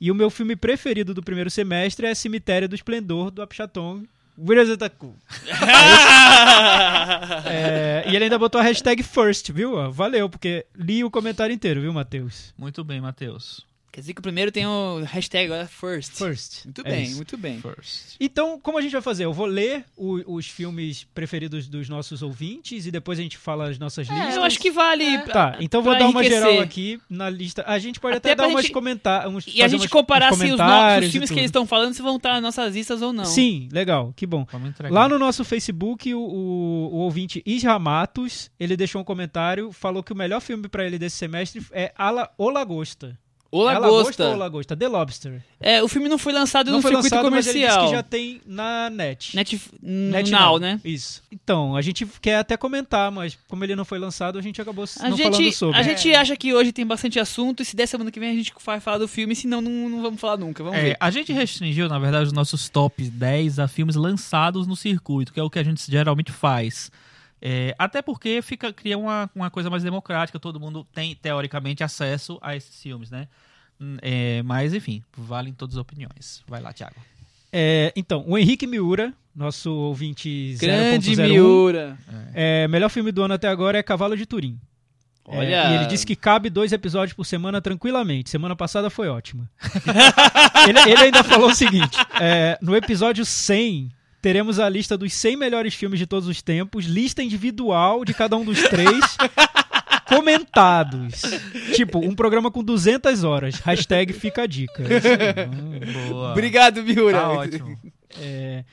E o meu filme preferido do primeiro semestre é Cemitério do Esplendor, do Apchatong. Wirazetaku. É, e ele ainda botou a hashtag first, viu? Valeu, porque li o comentário inteiro, viu, Matheus? Muito bem, Matheus. Quer dizer que o primeiro tem o hashtag agora first. First. Muito É bem, isso. muito bem. First. Então, como a gente vai fazer? Eu vou ler o- os filmes preferidos dos nossos ouvintes e depois a gente fala as nossas listas. É, eu acho que vale. Tá, então vou dar uma enriquecer. geral aqui na lista. A gente pode até, Até dar umas gente- comentários. E a gente comparar se os, no- os filmes que eles estão falando se vão estar nas nossas listas ou não. Sim, legal, que bom. Vamos entregar. Lá no nosso Facebook, o, o, o ouvinte Isra Matos, ele deixou um comentário, falou que o melhor filme pra ele desse semestre é Ala, O Lagosta. O É Lagosta. ou Lagosta? The Lobster. É, o filme não foi lançado Não no foi circuito lançado, mas ele comercial. que já tem na net. Net, Net Now, não. né? Isso. Então, a gente quer até comentar, mas como ele não foi lançado, a gente acabou A não falando gente, sobre. a gente acha que hoje tem bastante assunto e se der semana que vem a gente vai falar do filme, senão não, não vamos falar nunca. Vamos É, ver. a gente restringiu, na verdade, os nossos top 10 a filmes lançados no circuito, que é o que a gente geralmente faz. É, até porque fica, cria uma, uma coisa mais democrática, todo mundo tem, teoricamente, acesso a esses filmes, né? Hum, é, mas, enfim, valem todas as opiniões. Vai lá, Thiago. É, então, o Henrique Miura, nosso ouvinte Grande 0.01, Miura. é, melhor filme do ano até agora é Cavalo de Turim. É, Olha. e ele disse que cabe dois episódios por semana tranquilamente. Semana passada foi ótima. ele, ele ainda falou o seguinte: é, no episódio 100, teremos a lista dos 100 melhores filmes de todos os tempos, lista individual de cada um dos três, comentados. Tipo, um programa com 200 horas. Hashtag fica a dica. Isso aí. Boa. Obrigado, Miura. Tá ótimo. É,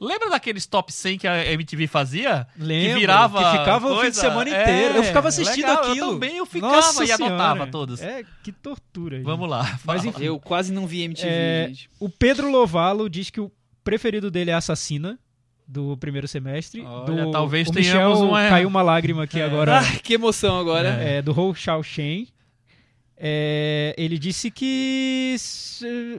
Lembra daqueles top 100 que a MTV fazia? Lembro, que virava que ficava o fim de coisa? semana É, inteiro. eu ficava assistindo legal, aquilo. Eu também, eu ficava Nossa e anotava Senhora. todos. É, que tortura. gente. Vamos lá. Mas enfim. Eu quase não vi MTV, É, gente. O Pedro Lovalo diz que o preferido dele é Assassina, do primeiro semestre. Olha, do, talvez o tenhamos Michel uma- Caiu uma lágrima aqui agora. Ah, que emoção agora. é, do Hou Xiao Shen. É, ele disse que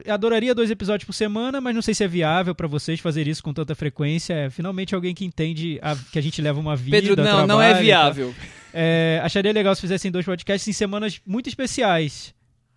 adoraria dois episódios por semana, mas não sei se é viável pra vocês fazer isso com tanta frequência. É, finalmente alguém que entende a- que a gente leva uma vida. Pedro, não, não é viável. É, acharia legal se fizessem dois podcasts em semanas muito especiais.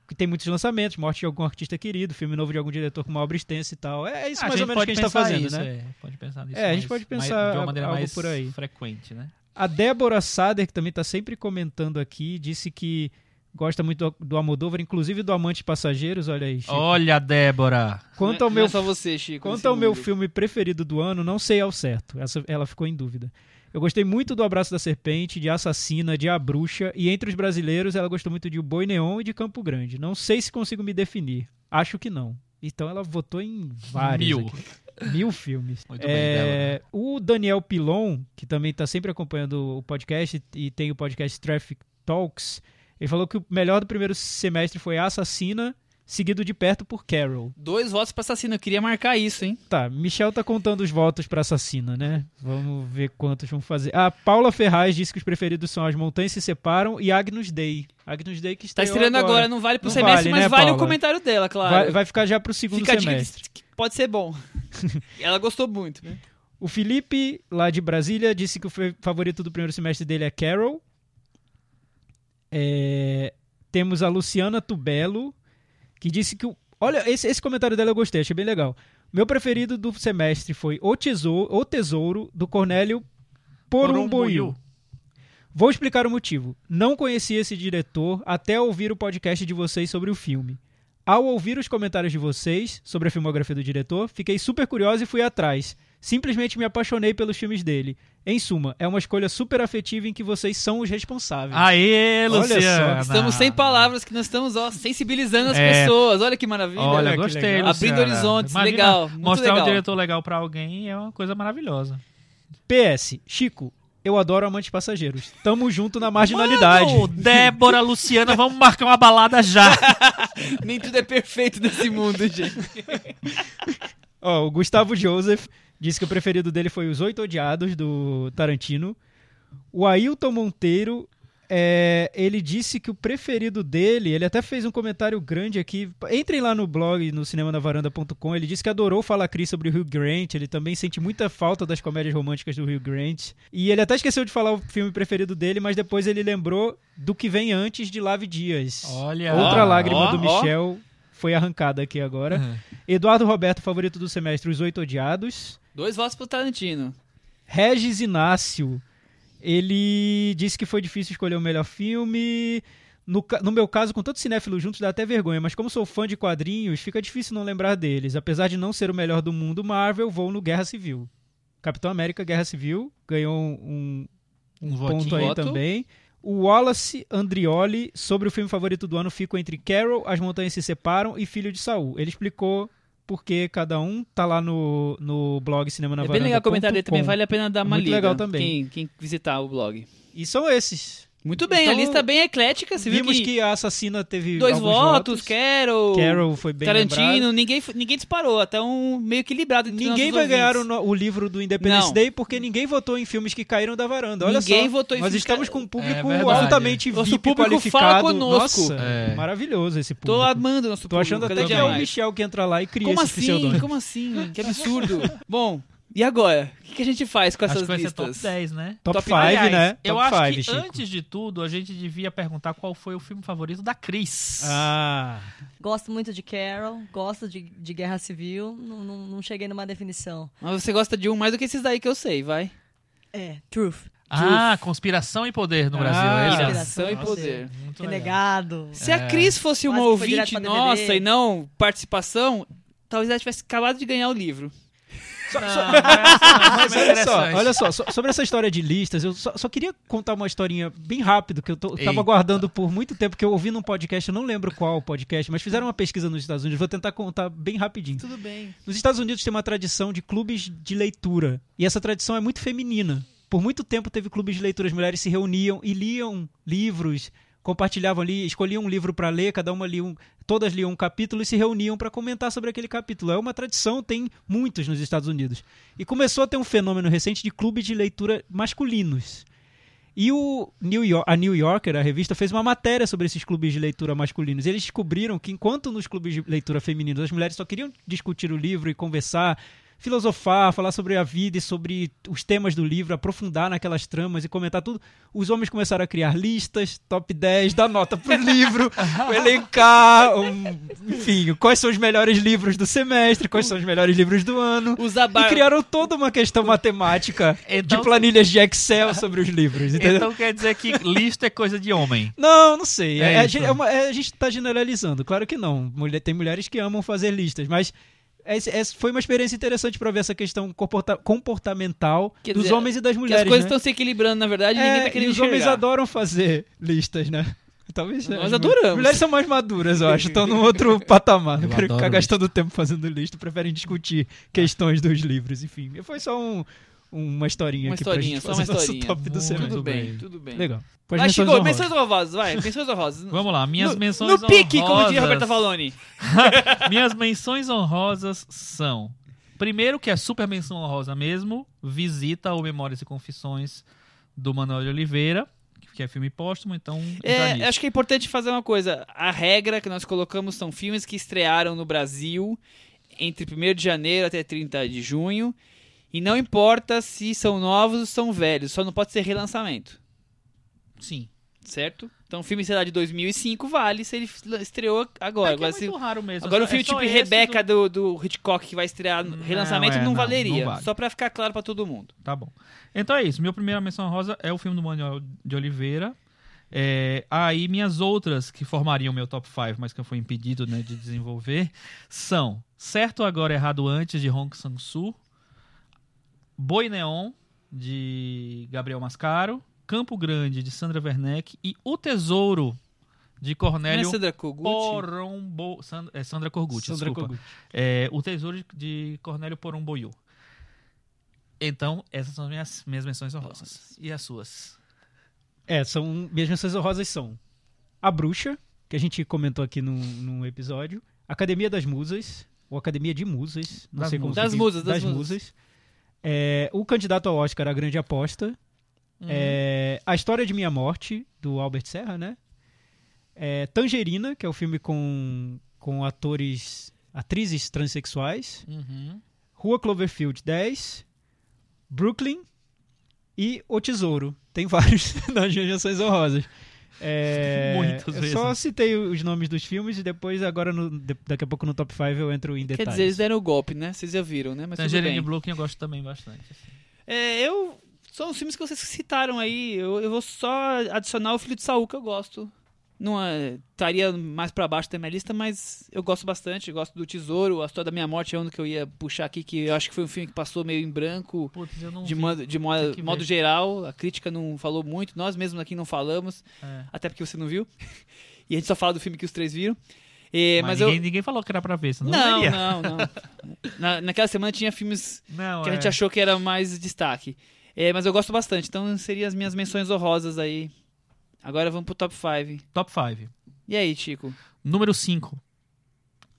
Que tem muitos lançamentos, morte de algum artista querido, filme novo de algum diretor com uma obra extensa e tal. É, isso A mais ou menos que a gente tá pensar fazendo, isso, né? É, pode pensar nisso. É, a gente mais- pode mais- pensar de uma maneira algo mais por aí. frequente, né? A Débora Sader, que também está sempre comentando aqui, disse que gosta muito do, do Almodóvar, inclusive do Amante Passageiros, olha aí. Chico. Olha, Débora. Quanto ao é- meu não é só você, Chico. Quanto ao meu mundo. filme preferido do ano, não sei ao certo. Essa, ela ficou em dúvida. Eu gostei muito do Abraço da Serpente, de Assassina, de A Bruxa, e entre os brasileiros ela gostou muito de O Boi Neon e de Campo Grande. Não sei se consigo me definir. Acho que não. Então ela votou em vários. Mil. aqui. Mil filmes. Muito bem, É, o Daniel Pilon, que também está sempre acompanhando o podcast e tem o podcast Traffic Talks, ele falou que o melhor do primeiro semestre foi Assassina, seguido de perto por Carol. Dois votos pra assassino. Eu queria marcar isso, hein? Tá, Michel tá contando os votos pra assassina, né? Vamos ver quantos vão fazer. A Paula Ferraz disse que os preferidos são As Montanhas Se Separam e Agnus Dei. Agnus Dei que Tá estreou estreando agora. Não vale pro Não semestre, vale, mas né, vale o Paula? comentário dela, claro. vai, vai ficar já pro segundo Fica semestre. pode ser bom. Ela gostou muito, né? O Felipe, lá de Brasília, disse que o favorito do primeiro semestre dele é Carol. É, Temos a Luciana Tubelo, que disse que. o- Olha, esse, esse comentário dela eu gostei, achei bem legal. Meu preferido do semestre foi O Tesouro, o Tesouro do Cornélio Porumboiu. Vou explicar o motivo. Não conheci esse diretor até ouvir o podcast de vocês sobre o filme. Ao ouvir os comentários de vocês sobre a filmografia do diretor, fiquei super curioso e fui atrás. Simplesmente me apaixonei pelos filmes dele. Em suma, é uma escolha super afetiva em que vocês são os responsáveis. Aê, Olha só, Luciana. Estamos sem palavras que nós estamos ó, sensibilizando as É. pessoas. Olha que maravilha. Olha, que gostei, legal. Luciana. Abrindo horizontes, Imagina legal, Mostrar legal. um diretor legal pra alguém é uma coisa maravilhosa. PS, Chico, eu adoro Amantes Passageiros. Tamo junto na marginalidade. Mano, Débora, Luciana, vamos marcar uma balada já. Nem tudo é perfeito nesse mundo, gente. Ó, o Gustavo Joseph disse que o preferido dele foi Os Oito Odiados, do Tarantino. O Ailton Monteiro, é, ele disse que o preferido dele, ele até fez um comentário grande aqui. Entrem lá no blog, no cinemanavaranda.com. Ele disse que adorou Fala Cris sobre o Hugh Grant. Ele também sente muita falta das comédias românticas do Hugh Grant. E ele até esqueceu de falar o filme preferido dele, mas depois ele lembrou do que vem antes de Lave Dias. Olha. Outra Ó, lágrima ó, do ó. Foi arrancada aqui agora. Uhum. Eduardo Roberto, favorito do semestre, Os Oito Odiados. Dois votos pro Tarantino. Regis Inácio, ele disse que foi difícil escolher o melhor filme. No, no meu caso, com tanto cinéfilo juntos, dá até vergonha, mas como sou fã de quadrinhos, fica difícil não lembrar deles. Apesar de não ser o melhor do mundo Marvel, vou no Guerra Civil. Capitão América Guerra Civil ganhou um, um Um ponto votinho. aí Voto. também. O Wallace Andrioli, sobre o filme favorito do ano, fico entre Carol, As Montanhas Se Separam e Filho de Saul. Ele explicou porque cada um tá lá no, no blog Cinema na é bem legal o comentário dele também, vale a pena dar uma Muito lida. legal também. Quem, quem visitar o blog. E são esses. Muito bem, a Então, lista bem eclética. Você viu Vimos que, que... a assassina teve dois alguns votos, Carol, Carol foi bem Tarantino, lembrado. ninguém, ninguém disparou. Até um meio equilibrado Ninguém vai ganhar o, o livro do Independence Não. Day porque ninguém votou em filmes que caíram da varanda. Olha Ninguém só. votou em Nós estamos com um público É altamente Nosso VIP público qualificado. fala conosco. Nossa, É. maravilhoso esse Tô público. amando nosso Tô público, achando cada até que é o. Michel que entra lá e cria Como esses assim? Como assim? Que absurdo. Bom, e agora? O que, a gente faz com Acho essas que vai ser top listas? 10, né? Top Top 5, Aliás, né? Eu Top acho five, que Chico. antes de tudo a gente devia perguntar qual foi o filme favorito da Cris. Ah, Gosto muito de Carol, gosto de, de Guerra Civil, não, não, não cheguei numa definição. Mas você gosta de um mais do que esses daí que eu sei, vai. É, Truth. Ah, conspiração e poder no Ah, Brasil. é isso? Inspiração e poder. Muito. Renegado. Se a É. Cris fosse uma Quase ouvinte nossa e não participação, talvez ela tivesse acabado de ganhar o livro. Só- Não, só- Mas é olha só, olha só, so- sobre essa história de listas, eu só, só queria contar uma historinha bem rápido que eu, tô, tava guardando por muito tempo, que eu ouvi num podcast, eu não lembro qual podcast, mas fizeram uma pesquisa nos Estados Unidos, vou tentar contar bem rapidinho. Tudo bem. Nos Estados Unidos tem uma tradição de clubes de leitura, e essa tradição é muito feminina. Por muito tempo teve clubes de leitura, as mulheres se reuniam e liam livros, compartilhavam ali, escolhiam um livro para ler, cada uma lia um, todas liam um capítulo e se reuniam para comentar sobre aquele capítulo. É uma tradição, tem muitos nos Estados Unidos. E começou a ter um fenômeno recente de clubes de leitura masculinos. E o New York, a New Yorker, a revista, fez uma matéria sobre esses clubes de leitura masculinos. Eles descobriram que enquanto nos clubes de leitura femininos as mulheres só queriam discutir o livro e conversar filosofar, falar sobre a vida e sobre os temas do livro, aprofundar naquelas tramas e comentar tudo, os homens começaram a criar listas, top 10, dar nota pro livro, elencar, um, enfim, quais são os melhores livros do semestre, quais são os melhores livros do ano. Usar E bar... criaram toda uma questão matemática Então- de planilhas de Excel sobre os livros, entendeu? Então quer dizer que lista é coisa de homem. Não, não sei. É É, a isso. gente- é uma- é- a gente tá generalizando. Claro que não. Mulher, tem mulheres que amam fazer listas, mas essa foi uma experiência interessante pra ver essa questão comporta- comportamental Quer dos dizer, homens e das Que mulheres. as coisas né? estão se equilibrando, na verdade, e ninguém É, tá e querendo os homens enxergar. adoram fazer listas, né? Talvez Nós as adoramos. As mulheres são mais maduras, eu acho. Estão num outro patamar. Não Eu querem adoro ficar lista. gastando tempo fazendo lista. Preferem discutir questões dos livros. Enfim, foi só um- uma historinha Uma aqui historinha, pra só gente uma fazer nosso historinha. top do semestre. Tudo bem, bem. tudo bem. Legal. Pode Mas menções chegou, honrosas. menções honrosas, vai, menções honrosas. Vamos lá, minhas no, menções No pique, como diria honrosas- Roberta Faloni. Minhas menções honrosas são. Primeiro, que é super menção honrosa mesmo, visita ao Memórias e Confissões do Manuel de Oliveira, que é filme póstumo, então. É, nisso. acho que é importante fazer uma coisa. A regra que nós colocamos são filmes que estrearam no Brasil entre 1 de janeiro até 30 de junho. E não importa se são novos ou são velhos, só não pode ser relançamento. Sim. Certo? Então, o filme, sei lá, de 2005 vale se ele estreou agora. É agora, que é se- muito raro mesmo. agora É um filme tipo Rebeca do- do... do Hitchcock que vai estrear no Não, relançamento é, não, não, valeria. não vale. Só pra ficar claro pra todo mundo. Tá bom. Então é isso. Minha primeira menção rosa é o filme do Manuel de Oliveira. É, aí minhas outras que formariam meu top 5, mas que eu fui impedido né, de desenvolver, são Certo Agora Errado Antes, de Hong Sang-soo, Boi Neon, de Gabriel Mascaro, Campo Grande, de Sandra Werneck e O Tesouro, de é Cornélio Sandra Kogut? Porombo... Sand- é, Sandra Corgucci, Sandra desculpa. Kogut. É, o Tesouro de, Cornélio Porumboiú. Então, essas são as minhas, minhas menções honrosas. E as suas? É, são. Minhas menções honrosas são A Bruxa, que a gente comentou aqui num, num episódio, Academia das Musas, ou Academia de Musas, não Das sei como. Das musas, das das musas. musas. É, o candidato ao Oscar, A Grande Aposta. Uhum. É, a História de Minha Morte, do Albert Serra, né? É, Tangerina, que é o filme com, com atores, atrizes transexuais. Uhum. Rua Cloverfield 10, Brooklyn e O Tesouro. Tem vários nas menções honrosas. É, Muitas eu vezes. só citei os nomes dos filmes e depois, agora, no- daqui a pouco no top 5 eu entro em Quer detalhes. dizer, eles deram o golpe, né? Vocês já viram, né? Mas tudo Tangerine bem. Brooklyn eu gosto também bastante. assim. É, eu. São os filmes que vocês citaram aí. Eu, eu vou só adicionar o Filho de Saul, que eu gosto. Não é, estaria mais pra baixo da minha lista, mas eu gosto bastante. Eu gosto do Tesouro. A História da Minha Morte é um que eu ia puxar aqui, que eu acho que foi um filme que passou meio em branco. Putz, eu não De, modo, de modo, modo geral, a crítica não falou muito. Nós mesmos aqui não falamos, É. até porque você não viu. e a gente só fala do filme que os três viram. É, Mas, mas ninguém, eu. ninguém falou que era pra ver, senão Não, veria. não, não. Na, naquela semana tinha filmes Não, que a é. gente achou que era mais destaque. É, mas eu gosto bastante, então seriam as minhas menções honrosas aí. Agora vamos pro top 5. Top 5. E aí, Chico? Número 5.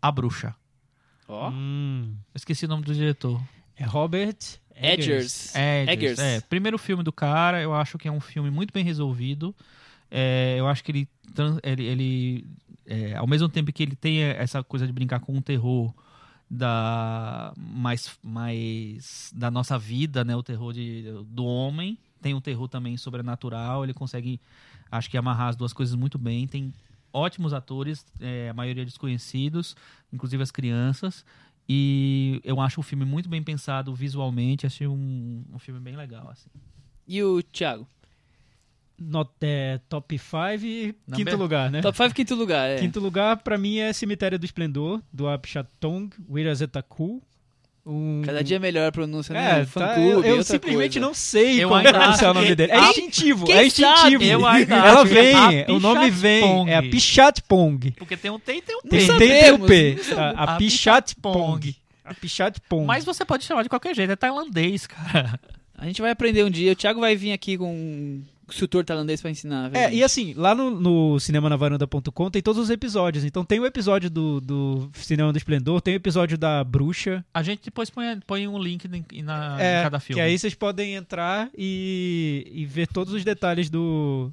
A Bruxa. Ó. Hum, Eu esqueci o nome do diretor. é Robert Edgers. Eggers. Eggers. É, primeiro filme do cara, eu acho que é um filme muito bem resolvido. É, eu acho que ele, ele, ele, é, ao mesmo tempo que ele tem essa coisa de brincar com o terror da mais, mais da nossa vida, né, o terror de, do homem, tem um terror também sobrenatural. Ele consegue, acho que amarrar as duas coisas muito bem. Tem ótimos atores, é, a maioria desconhecidos, inclusive as crianças. E eu acho o filme muito bem pensado visualmente, achei um, um filme bem legal, assim. E o Thiago? Not, é, top 5 Na quinto be- lugar, né? Top 5, quinto lugar. É. Quinto lugar, pra mim, é Cemitério do Esplendor, do Apichatong Wirazetaku. Um... Cada dia é melhor a pronúncia, É, né? tá, Fã-clube, eu, eu outra simplesmente coisa. não sei Eu como pronunciar o nome dele. É instintivo, é instintivo. Eu Ela é vem, o nome vem, é a Pichatpong. Porque tem um T e tem um T. Tem, tem, tem o sabemos, P. A, a A Pichatpong. A Pichatpong. Mas você pode chamar de qualquer jeito, é tailandês, cara. A gente vai aprender um dia. O Thiago vai vir aqui com um instrutor tailandês pra ensinar. É, e assim, lá no, no cinemanavaranda.com tem todos os episódios. Então tem o episódio do, do Cinema do Esplendor, tem o episódio da Bruxa. A gente depois põe, põe um link em, na, é, em cada filme. Que aí vocês podem entrar e, e ver todos os detalhes do,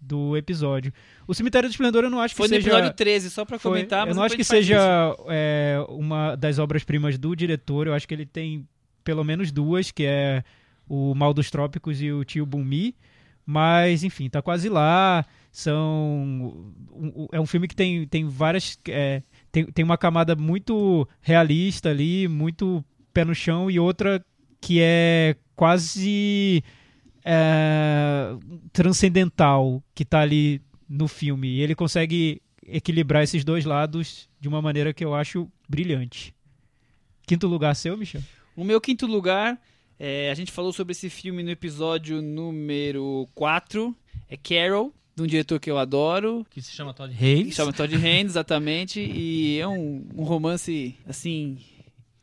do episódio. O Cemitério do Esplendor eu não acho que Foi no seja... episódio 13, só pra Foi. comentar. mas eu não acho que seja é, uma das obras-primas do diretor. Eu acho que ele tem pelo menos duas, que é o Mal dos Trópicos e o Tio Bumi. Mas, enfim, tá quase lá. São. É um filme que tem, tem várias. é, tem, tem uma camada muito realista ali, muito pé no chão, e outra que é quase é, transcendental, que tá ali no filme. E ele consegue equilibrar esses dois lados de uma maneira que eu acho brilhante. Quinto lugar seu, Michel? O meu quinto lugar, é, a gente falou sobre esse filme no episódio número 4, é Carol, de um diretor que eu adoro, Que se chama Todd Haynes. chama Todd Haynes, exatamente, e é um, um romance, assim,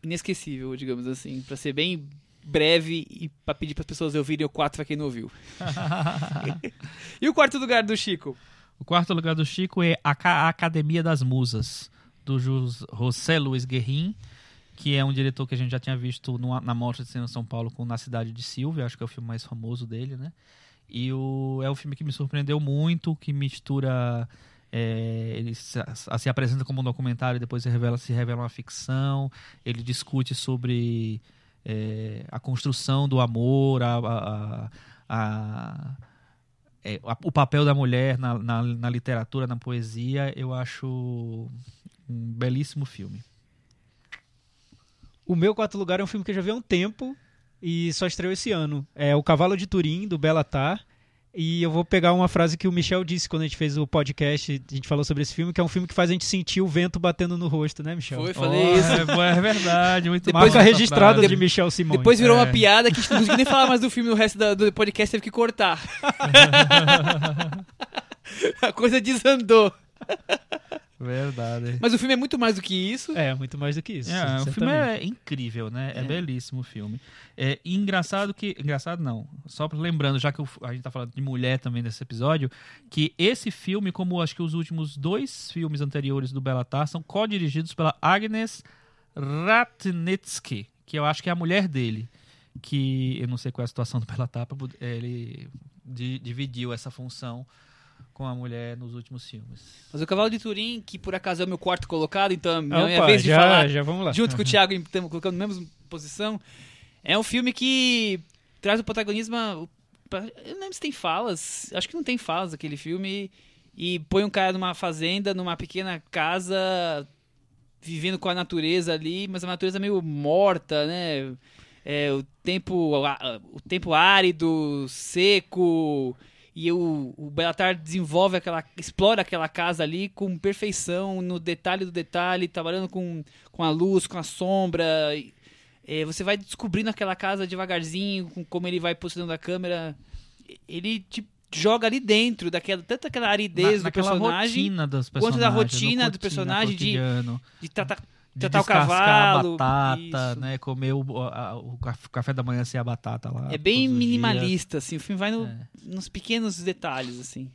inesquecível, digamos assim, pra ser bem breve e pra pedir pras pessoas ouvirem o 4 pra quem não ouviu. e o quarto lugar do Chico? O quarto lugar do Chico é a Ca- Academia das Musas, do José Luiz Guerrin, que é um diretor que a gente já tinha visto na Mostra de Cinema São Paulo com Na Cidade de Silvia, acho que é o filme mais famoso dele, né? E o, é um filme que me surpreendeu muito, que mistura. é, ele se, se apresenta como um documentário depois se revela, se revela uma ficção. Ele discute sobre é, a construção do amor, a- a- a- é, o papel da mulher na, na, na literatura, na poesia, eu acho um belíssimo filme. O meu quarto lugar é um filme que eu já vi há um tempo e só estreou esse ano. É O Cavalo de Turim, do Belatar. E eu vou pegar uma frase que o Michel disse quando a gente fez o podcast, a gente falou sobre esse filme, que é um filme que faz a gente sentir o vento batendo no rosto, né, Michel? Foi, falei Oh, isso. É, é verdade, muito Depois- Marca registrada de Michel Simões. Depois virou É. uma piada que a gente não conseguiu nem falar mais do filme no resto da- do podcast, teve que cortar. a coisa desandou. Verdade. Mas o filme é muito mais do que isso. É, muito mais do que isso. É, o filme é incrível, né? É, É. belíssimo o filme. É e engraçado que. Engraçado não. Só lembrando, já que o- a gente tá falando de mulher também nesse episódio, que esse filme, como acho que os últimos dois filmes anteriores do Belatar, são co-dirigidos pela Agnes Ratnitsky, que eu acho que é a mulher dele. Que eu não sei qual é a situação do Belatar, poder- ele di- dividiu essa função com a mulher nos últimos filmes. Mas o Cavalo de Turim, que por acaso é o meu quarto colocado, então é a vez de já, falar já vamos lá. junto com o Thiago, estamos colocando na mesma posição. É um filme que traz o protagonismo. Eu não lembro se tem falas. Acho que não tem falas aquele filme. E põe um cara numa fazenda, numa pequena casa, vivendo com a natureza ali, mas a natureza meio morta, né? É, o tempo o tempo árido, seco. E o, o Belatar desenvolve aquela. explora aquela casa ali com perfeição, no detalhe do detalhe, trabalhando com, com a luz, com a sombra. E, é, você vai descobrindo aquela casa devagarzinho, com como ele vai posicionando a câmera. Ele te joga ali dentro, daquela, tanto aquela aridez do naquela personagem, rotina dos quanto da rotina do cotina- personagem de- cotidiano. de tratar, de tratar o cavalo. a batata, isso. né? Comer o, a- o caf- café da manhã sem a batata lá. É bem minimalista, assim. O filme vai no-. É. nos pequenos detalhes, assim.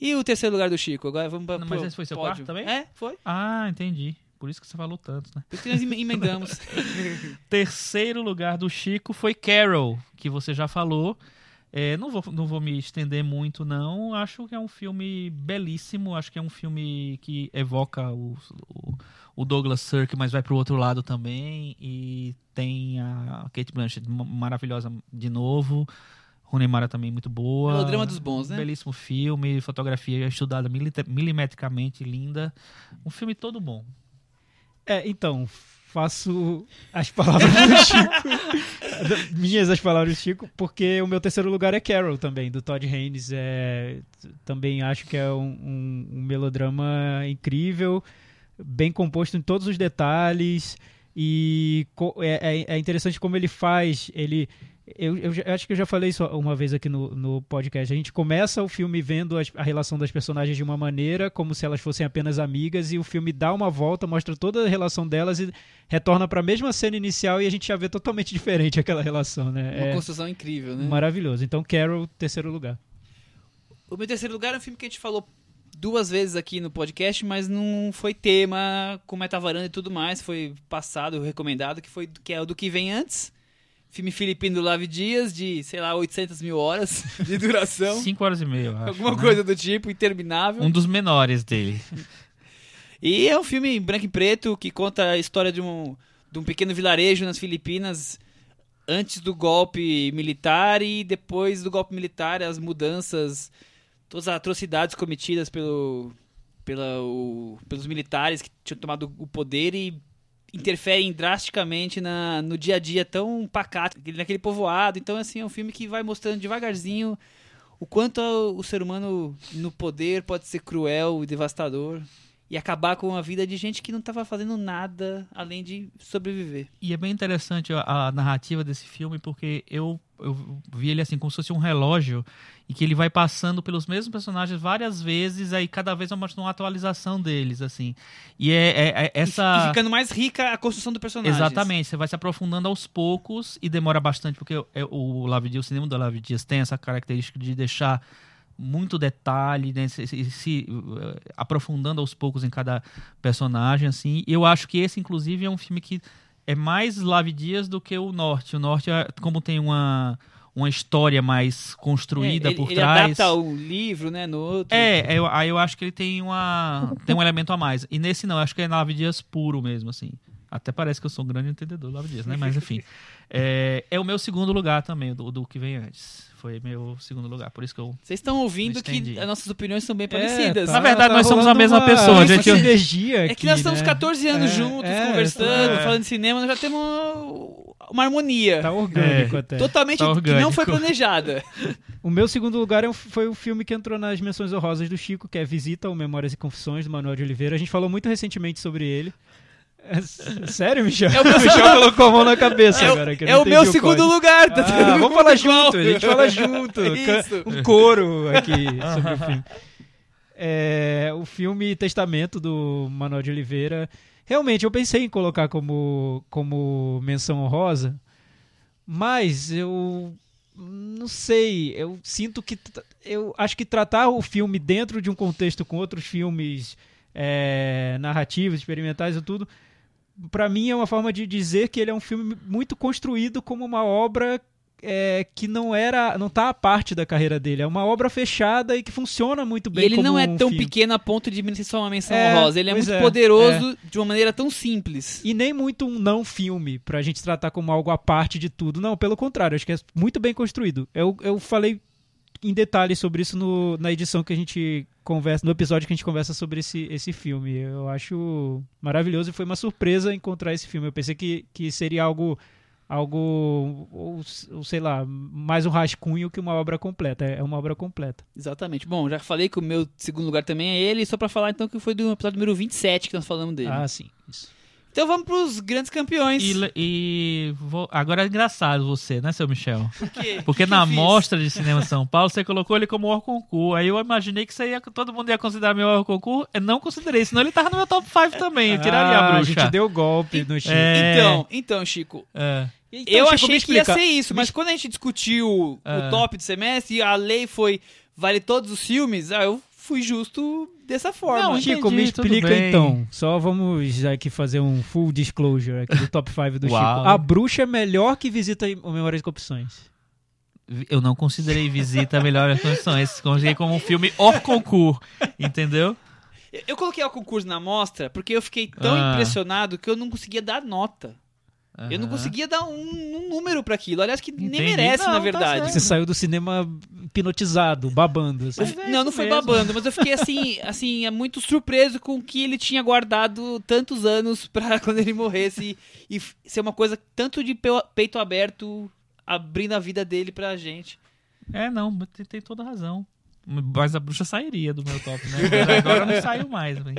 E o terceiro lugar do Chico? Agora vamos pra, Não, pro mas esse foi seu pódio. quarto também? É, foi. Ah, entendi. Por isso que você falou tanto, né? Por isso que nós em- emendamos. Terceiro lugar do Chico foi Carol, que você já falou. É, não, vou, não vou me estender muito, não. Acho que é um filme belíssimo. Acho que é um filme que evoca o, o, o Douglas Sirk, mas vai pro outro lado também. E tem a Kate Blanchett ma- maravilhosa de novo. Rooney Mara também muito boa. É o drama dos bons, né? Belíssimo filme, fotografia estudada milimetricamente, linda. Um filme todo bom. É, então, faço as palavras do Chico. minhas as palavras do Chico, porque o meu terceiro lugar é Carol também, do Todd Haynes. É, também acho que é um, um- um melodrama incrível, bem composto em todos os detalhes. E é, é- é interessante como ele faz. Ele. Eu, eu eu acho que eu já falei isso uma vez aqui no, no podcast. A gente começa o filme vendo as- a relação das personagens de uma maneira, como se elas fossem apenas amigas, e o filme dá uma volta, mostra toda a relação delas e retorna para a mesma cena inicial e a gente já vê totalmente diferente aquela relação, né? Uma É construção incrível, né? maravilhoso. Então, Carol, terceiro lugar. O meu terceiro lugar é um filme que a gente falou duas vezes aqui no podcast, mas não foi tema com metavaranda e tudo mais. Foi passado, recomendado, que foi que é o do que vem antes. filme filipino do Lave Dias, de, sei lá, 800 mil horas de duração. 5 horas e meia, acho. Alguma né? coisa do tipo, interminável. Um dos menores dele. E é um filme em branco e preto que conta a história de um, de um pequeno vilarejo nas Filipinas antes do golpe militar e depois do golpe militar, as mudanças, todas as atrocidades cometidas pelo, pela, o- pelos militares que tinham tomado o poder e interferem drasticamente na, no dia a dia tão pacato, naquele povoado. Então, assim, é um filme que vai mostrando devagarzinho o quanto o ser humano no poder pode ser cruel e devastador e acabar com a vida de gente que não estava fazendo nada além de sobreviver. E é bem interessante a, a narrativa desse filme, porque eu, eu vi ele assim, como se fosse um relógio, e que ele vai passando pelos mesmos personagens várias vezes, aí cada vez vai mostrando uma atualização deles, assim. E é, é- é essa. E, ficando mais rica a construção do personagem. Exatamente, você vai se aprofundando aos poucos e demora bastante, porque o- é- o Lave Dias, o cinema do Lave Dias tem essa característica de deixar muito detalhe, né, se, se- se, uh, aprofundando aos poucos em cada personagem, assim. E eu acho que esse, inclusive, é um filme que é mais Lave Dias do que o Norte. O Norte, é- como tem uma, uma história mais construída É, ele, por ele trás... adapta o livro, né, no outro. É, eu, aí eu acho que ele tem uma tem um elemento a mais. E nesse não, acho que é Lave Dias puro mesmo, assim. Até parece que eu sou um grande entendedor do Dias, né? Mas enfim. É, é o meu segundo lugar também, do, do que vem antes. Foi meu segundo lugar, por isso que eu... Vocês estão ouvindo que as nossas opiniões são bem É, parecidas. tá- Na verdade, tá nós somos a mesma uma- pessoa, uma gente. sinergia É que aqui, nós estamos né? 14 anos É, juntos, é, conversando, é. falando de cinema, nós já temos uma, harmonia. Tá orgânico É. até. Totalmente Tá que não orgânico. foi planejada. O meu segundo lugar é foi o filme que entrou nas menções honrosas do Chico, que é Visita ou Memórias e Confissões, do Manuel de Oliveira. A gente falou muito recentemente sobre ele. É sério, Michel? É o meu Michel colocou a mão na cabeça É, agora. é o meu segundo código. lugar. Tá Ah, vamos falar junto, a gente fala junto. Isso. Ca- Um coro aqui sobre o filme. É, o filme Testamento do Manuel de Oliveira. Realmente, eu pensei em colocar como, como menção honrosa, mas eu não sei. Eu sinto que. Eu acho que tratar o filme dentro de um contexto com outros filmes é, narrativos, experimentais e tudo, pra mim é uma forma de dizer que ele é um filme muito construído como uma obra é, que não era, não tá a parte da carreira dele. É uma obra fechada e que funciona muito E bem. ele como não é um tão filme. pequeno a ponto de merecer só uma menção É, honrosa. Ele é muito é, poderoso de uma maneira tão simples. E nem muito um não filme, pra gente tratar como algo à parte de tudo. Não, pelo contrário, acho que é muito bem construído. Eu, eu falei em detalhes sobre isso no- na edição que a gente conversa, no episódio que a gente conversa sobre esse, esse filme. Eu acho maravilhoso e foi uma surpresa encontrar esse filme. Eu pensei que, que seria algo, algo ou, ou sei lá, mais um rascunho que uma obra completa. É uma obra completa. Exatamente. Bom, já falei que o meu segundo lugar também é ele, só pra falar então que foi do episódio número 27 que nós falamos dele. Ah, sim. Isso. Então vamos pros grandes campeões. E, e vou- agora é engraçado você, né, seu Michel? Por quê? Porque Que na fiz? mostra de cinema São Paulo, você colocou ele como concurso. Aí eu imaginei que ia, todo mundo ia considerar meu concurso. Eu não considerei, senão ele tava no meu top 5 também. Eu tiraria Ah, a A bruxa. gente deu golpe no Chico. É. Então, então, Chico, É. Então, eu Chico, achei que ia ser isso, mas quando a gente discutiu É. o top do semestre e a lei foi vale todos os filmes, ah, eu fui justo dessa forma. Não, Chico, me Entendi, tudo explica então. Só vamos aqui fazer um full disclosure aqui do top 5 do Uau. Chico. A bruxa é melhor que visita Memórias Opções. Eu não considerei Visita a melhor condições. Considerei como um filme hors concurso. Entendeu? Eu- coloquei o concurso na mostra porque eu fiquei tão Ah. impressionado que eu não conseguia dar nota. Eu não conseguia dar um, um número pra aquilo. Aliás, que nem Entendi. merece, Não, na tá verdade. certo. Você saiu do cinema hipnotizado, babando. assim. Mas- Mas é não, não foi mesmo. babando, mas eu fiquei assim, assim, é muito surpreso com o que ele tinha guardado tantos anos pra quando ele morresse e, ser uma coisa tanto de pe- peito aberto, abrindo a vida dele pra gente. É, não, mas tem, tem toda razão. Mas a bruxa sairia do meu top, né? Mas agora não saiu mais. né?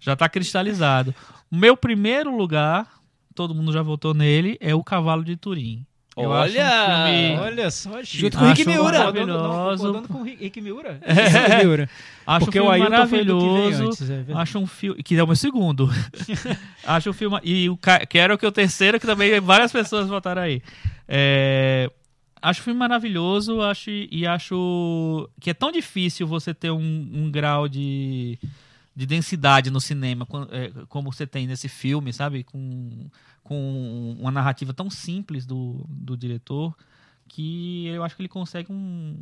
Já tá cristalizado. O meu primeiro lugar, todo mundo já votou nele, é o Cavalo de Turim. Eu acho um Olha! filme- Olha só, Chico. Junto com o Rick Miura. Maravilhoso. rodando com o Rick Miura? Rick Miura. Acho Porque um o filme veio maravilhoso. antes, é. Acho um filme. Que é o meu segundo. acho um filme. E o Ca- quero que o terceiro, que também várias pessoas votaram aí. É, Acho um filme maravilhoso. Acho, e acho que é tão difícil você ter um, um grau de, de densidade no cinema, é, como você tem nesse filme, sabe? Com, com uma narrativa tão simples do, do diretor que eu acho que ele consegue um,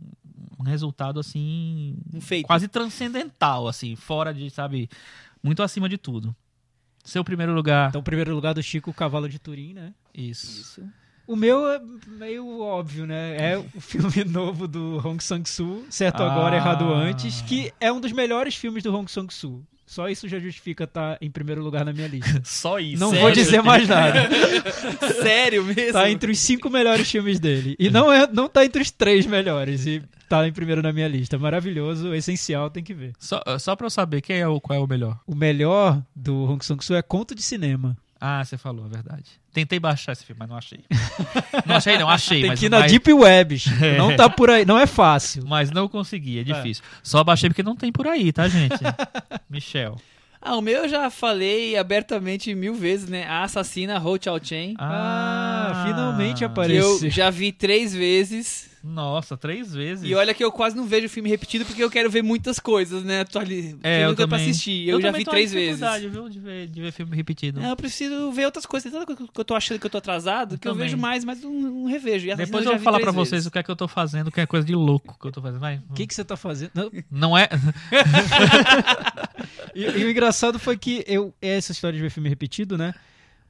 um resultado assim Um feito. quase transcendental, assim, fora de, sabe, muito acima de tudo. Seu primeiro lugar. Então, primeiro lugar do Chico, o Cavalo de Turim, né? isso. Isso. O meu é meio óbvio, né? É o filme novo do Hong Sang-soo, Certo Agora, Ah. Errado Antes, que é um dos melhores filmes do Hong Sang-soo. Só isso já justifica estar em primeiro lugar na minha lista. Só isso. Não Sério? vou dizer mais nada. Sério mesmo? Tá entre os cinco melhores filmes dele. E não, é, não tá entre os três melhores. E tá em primeiro na minha lista. Maravilhoso, essencial, tem que ver. Só, só pra eu saber quem é o, qual é o melhor. O melhor do Hong Sang-soo é Conto de Cinema. Ah, você falou, é verdade. Tentei baixar esse filme, mas não achei. Não achei, não, achei. Tem mas, que ir na mas, Deep Web. Chico. Não tá por aí. Não é fácil. mas não consegui, é difícil. Só baixei porque não tem por aí, tá, gente? Michel. Ah, o meu eu já falei abertamente mil vezes, né? A assassina Ho Chao Chen. Ah, finalmente Que apareceu. eu já vi três vezes. Nossa, três vezes. E olha que eu quase não vejo o filme repetido porque eu quero ver muitas coisas, né? Tô ali, É, eu muita pra também. assistir. Eu, já também vi tô três vezes. viu, de ver, de ver filme repetido. É, eu preciso ver outras coisas. Tem tanta coisa que eu tô achando que eu tô atrasado que eu também. vejo mais, mas não, não revejo. E Depois já eu vou falar pra vocês vezes. o que é que eu tô fazendo, que é coisa de louco que eu tô fazendo. Vai. O que, que você tá fazendo? Não, Não é. E, e o engraçado foi que eu essa história de ver filme repetido, né?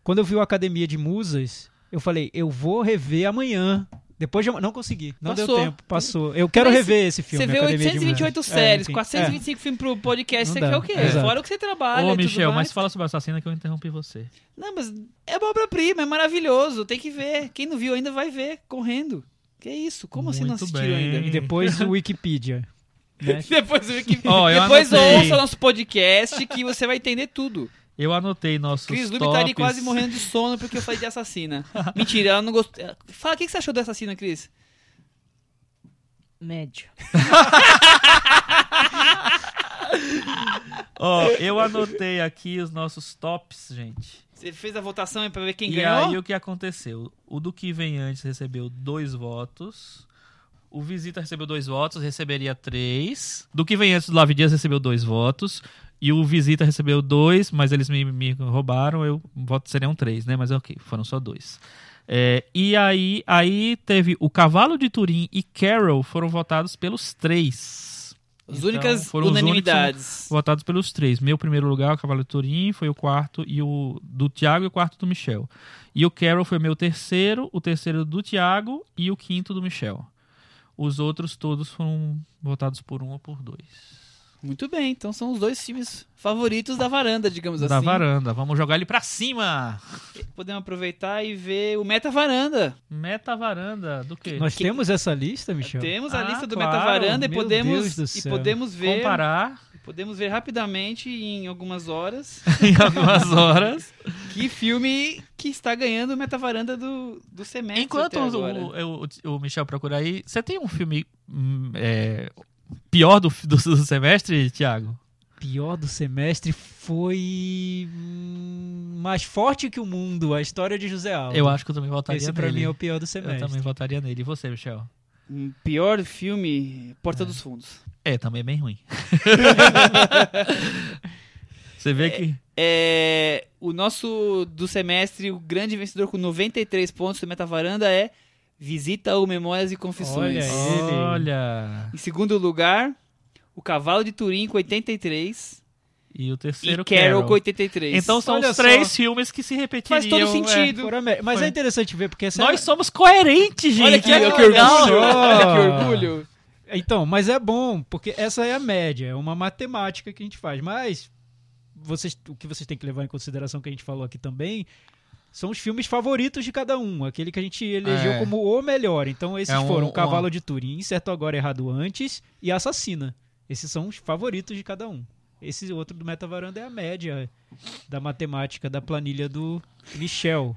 Quando eu vi o Academia de Musas, eu falei, eu vou rever amanhã. Depois de, não consegui, não deu Passou. tempo, passou. Eu quero Mas rever esse filme. Você vê Academia de 828 Musas. séries, É, enfim, 425 filmes pro podcast, Não você quer o quê? exato. Fora o que você trabalha. Ô, tudo Michel, mais. mas fala sobre a assassina que eu interrompi você. Não, mas é uma obra-prima, é maravilhoso. Tem que ver. Quem não viu ainda vai ver, correndo. Que isso? Como você não Muito assistiu bem. ainda? E depois o Wikipedia. né? Depois, que... Ó, eu Depois anotei. ouça o nosso podcast que você vai entender tudo. Eu anotei nossos Cris Lube tops. tá ali quase morrendo de sono porque eu falei de assassina. Mentira, ela não gostou. Fala, o que que você achou da assassina, Cris? Médio. Ó, eu anotei aqui os nossos tops, gente. Você fez a votação aí pra ver quem e ganhou? aí o que aconteceu? O do que vem antes recebeu dois votos. O Visita recebeu dois votos, receberia três. Do que vem antes do Lave Dias recebeu dois votos. E o Visita recebeu dois, mas eles me, me roubaram, eu voto seriam três, né? Mas ok, foram só dois. É, e aí, aí teve o Cavalo de Turim e Carol foram votados pelos três. As Então, únicas unanimidades. votados pelos três. Meu primeiro lugar, o Cavalo de Turim, foi o quarto e o do Thiago e o quarto do Michel. E o Carol foi meu terceiro, o terceiro do Thiago e o quinto do Michel. Os outros todos foram votados por um ou por dois. Muito bem, então são os dois times favoritos da varanda, digamos da assim. varanda. Vamos jogar ele pra cima. Podemos aproveitar e ver o Meta Varanda. Meta varanda do quê? Nós temos essa lista, Michel? Temos a Ah, lista do claro. Meta Varanda e podemos, e podemos ver Comparar podemos ver rapidamente em algumas horas em algumas horas. que filme que está ganhando o Meta Varanda do, do semestre Enquanto o, o- o Michel procura aí, você tem um filme hum, é, pior do, do, do semestre, Thiago? Pior do semestre foi hum, mais forte que o mundo, a história de José Aldo. Eu acho que eu também votaria Esse pra nele. mim é o pior do Eu semestre. também votaria nele. E você, Michel? Um pior filme, Porta dos Fundos. É, também é bem ruim. você vê que. É, o nosso do semestre, o grande vencedor com 93 pontos do Meta Varanda é Visita ao Memórias e Confissões. Olha. Ele. Olha. Em segundo lugar, o Cavalo de Turim com 83 E o terceiro e Carol, Carol. com 83. Então são Olha os três só. filmes que se repetiriam. Faz todo é. sentido. Me- Mas Foi. é interessante ver, porque essa Nós somos coerentes, gente. Olha que, olha que legal. orgulho. Olha que orgulho. Então, mas é bom, porque essa é a média, é uma matemática que a gente faz. Mas vocês, o que vocês têm que levar em consideração que a gente falou aqui também são os filmes favoritos de cada um, aquele que a gente elegeu É. como o melhor. Então esses É um- foram um- Cavalo de Turim, Certo Agora Errado Antes e Assassina. Esses são os favoritos de cada um. Esse outro do Meta Varanda é a média da matemática da planilha do Michel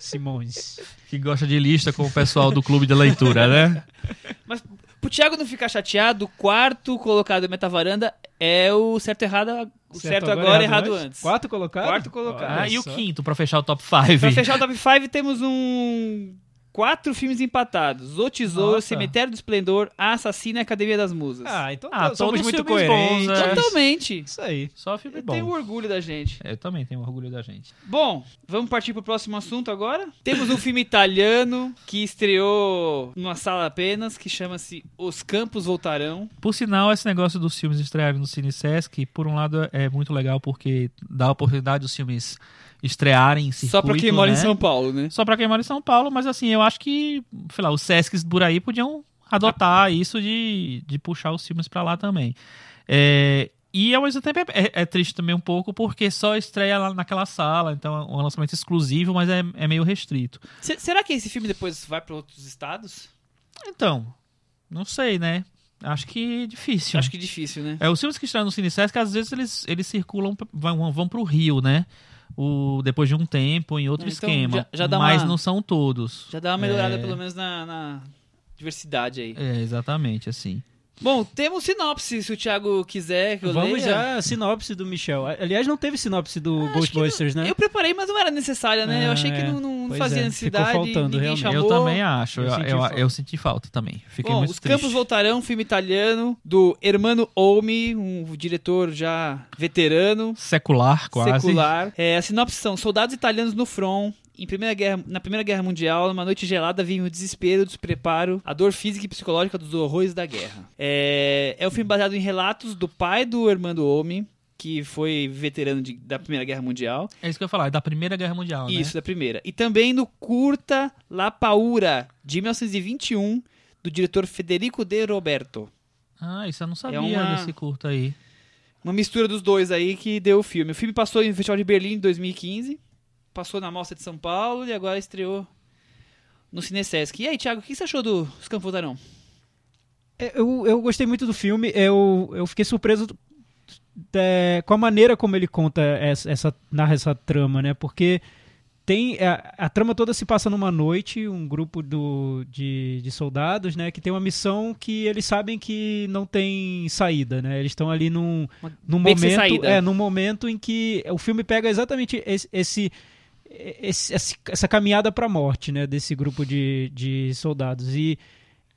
Simões. Que gosta de lista com o pessoal do clube de leitura, né? Mas pro Thiago não ficar chateado, o quarto colocado do Meta Varanda é o certo errado, o certo, agora, errado antes. Quarto colocado? Quarto colocado. Ah, e o quinto, pra fechar o top 5. Pra fechar o top 5 temos um quatro filmes empatados: O Tesouro, Nossa. Cemitério do Esplendor, A Assassina e Academia das Musas. Ah, então Ah, somos todos muito coerentes. bons, é. Totalmente. Isso aí. Só filme Eu bom. tenho orgulho da gente. Eu também tenho orgulho da gente. Bom, vamos partir pro próximo assunto agora. Temos um filme italiano que estreou numa sala apenas, que chama-se Os Campos Voltarão. Por sinal, esse negócio dos filmes estrearem no Cine Sesc, por um lado é muito legal porque dá a oportunidade dos filmes estrearem em circuito, Só pra quem mora né? em São Paulo, né? Só pra quem mora em São Paulo, mas assim, eu acho que, sei lá, os Sescs por aí podiam adotar isso de, de puxar os filmes pra lá também. É, e ao mesmo tempo é, é triste também um pouco porque só estreia lá naquela sala, então é um lançamento exclusivo, mas é, é meio restrito. Se- será que esse filme depois vai pra outros estados? Então, não sei, né? Acho que é difícil. Acho que difícil, né? É, os filmes que estão no Cine Sesc, às vezes eles, eles circulam, vão, vão pro Rio, né? O, depois de um tempo, em outro Ah, então esquema. já- já dá mas uma- não são todos. Já dá uma melhorada É. pelo menos na, na diversidade aí. É, exatamente, assim. Bom, temos sinopse, se o Thiago quiser que eu Vamos leia. já sinopse do Michel. Aliás, não teve sinopse do que Ghostbusters, não- né? Eu preparei, mas não era necessária, né? eu Ah, achei que é. não, não fazia é, necessidade. ficou faltando, ninguém realmente. chamou. Eu também acho. Eu Eu, senti eu, falta. eu senti falta também. Fiquei Bom, muito Os triste. Campos Voltarão, filme italiano, do Hermano Olmi, um diretor já veterano, Secular, quase. secular. É, a sinopse são soldados italianos no front. Em primeira guerra, na Primeira Guerra Mundial, numa noite gelada, vinha o desespero, o despreparo, a dor física e psicológica dos horrores da guerra. É, é um filme baseado em relatos do pai do Hermano Olmi, que foi veterano de- da Primeira Guerra Mundial. É isso que eu ia falar, é da Primeira Guerra Mundial, Isso, né? da primeira. E também no curta La Paura, de 1921, do diretor Federico De Roberto. Ah, isso eu não sabia uma- desse curto aí. Uma mistura dos dois aí que deu o filme. O filme passou no Festival de Berlim em 2015, passou na Mostra de São Paulo e agora estreou no Cinesesc. E aí, Thiago, o que você achou do Voltarão? É, Eu, eu gostei muito do filme. Eu, eu fiquei surpreso é, com a maneira como ele conta essa, essa narra essa trama, né? Porque tem a, a trama toda se passa numa noite, um grupo do, de, de soldados, né? Que tem uma missão que eles sabem que não tem saída, né? Eles estão ali num, num momento, é, num momento em que o filme pega exatamente esse, esse- esse- essa caminhada para a morte, né, desse grupo de, de soldados e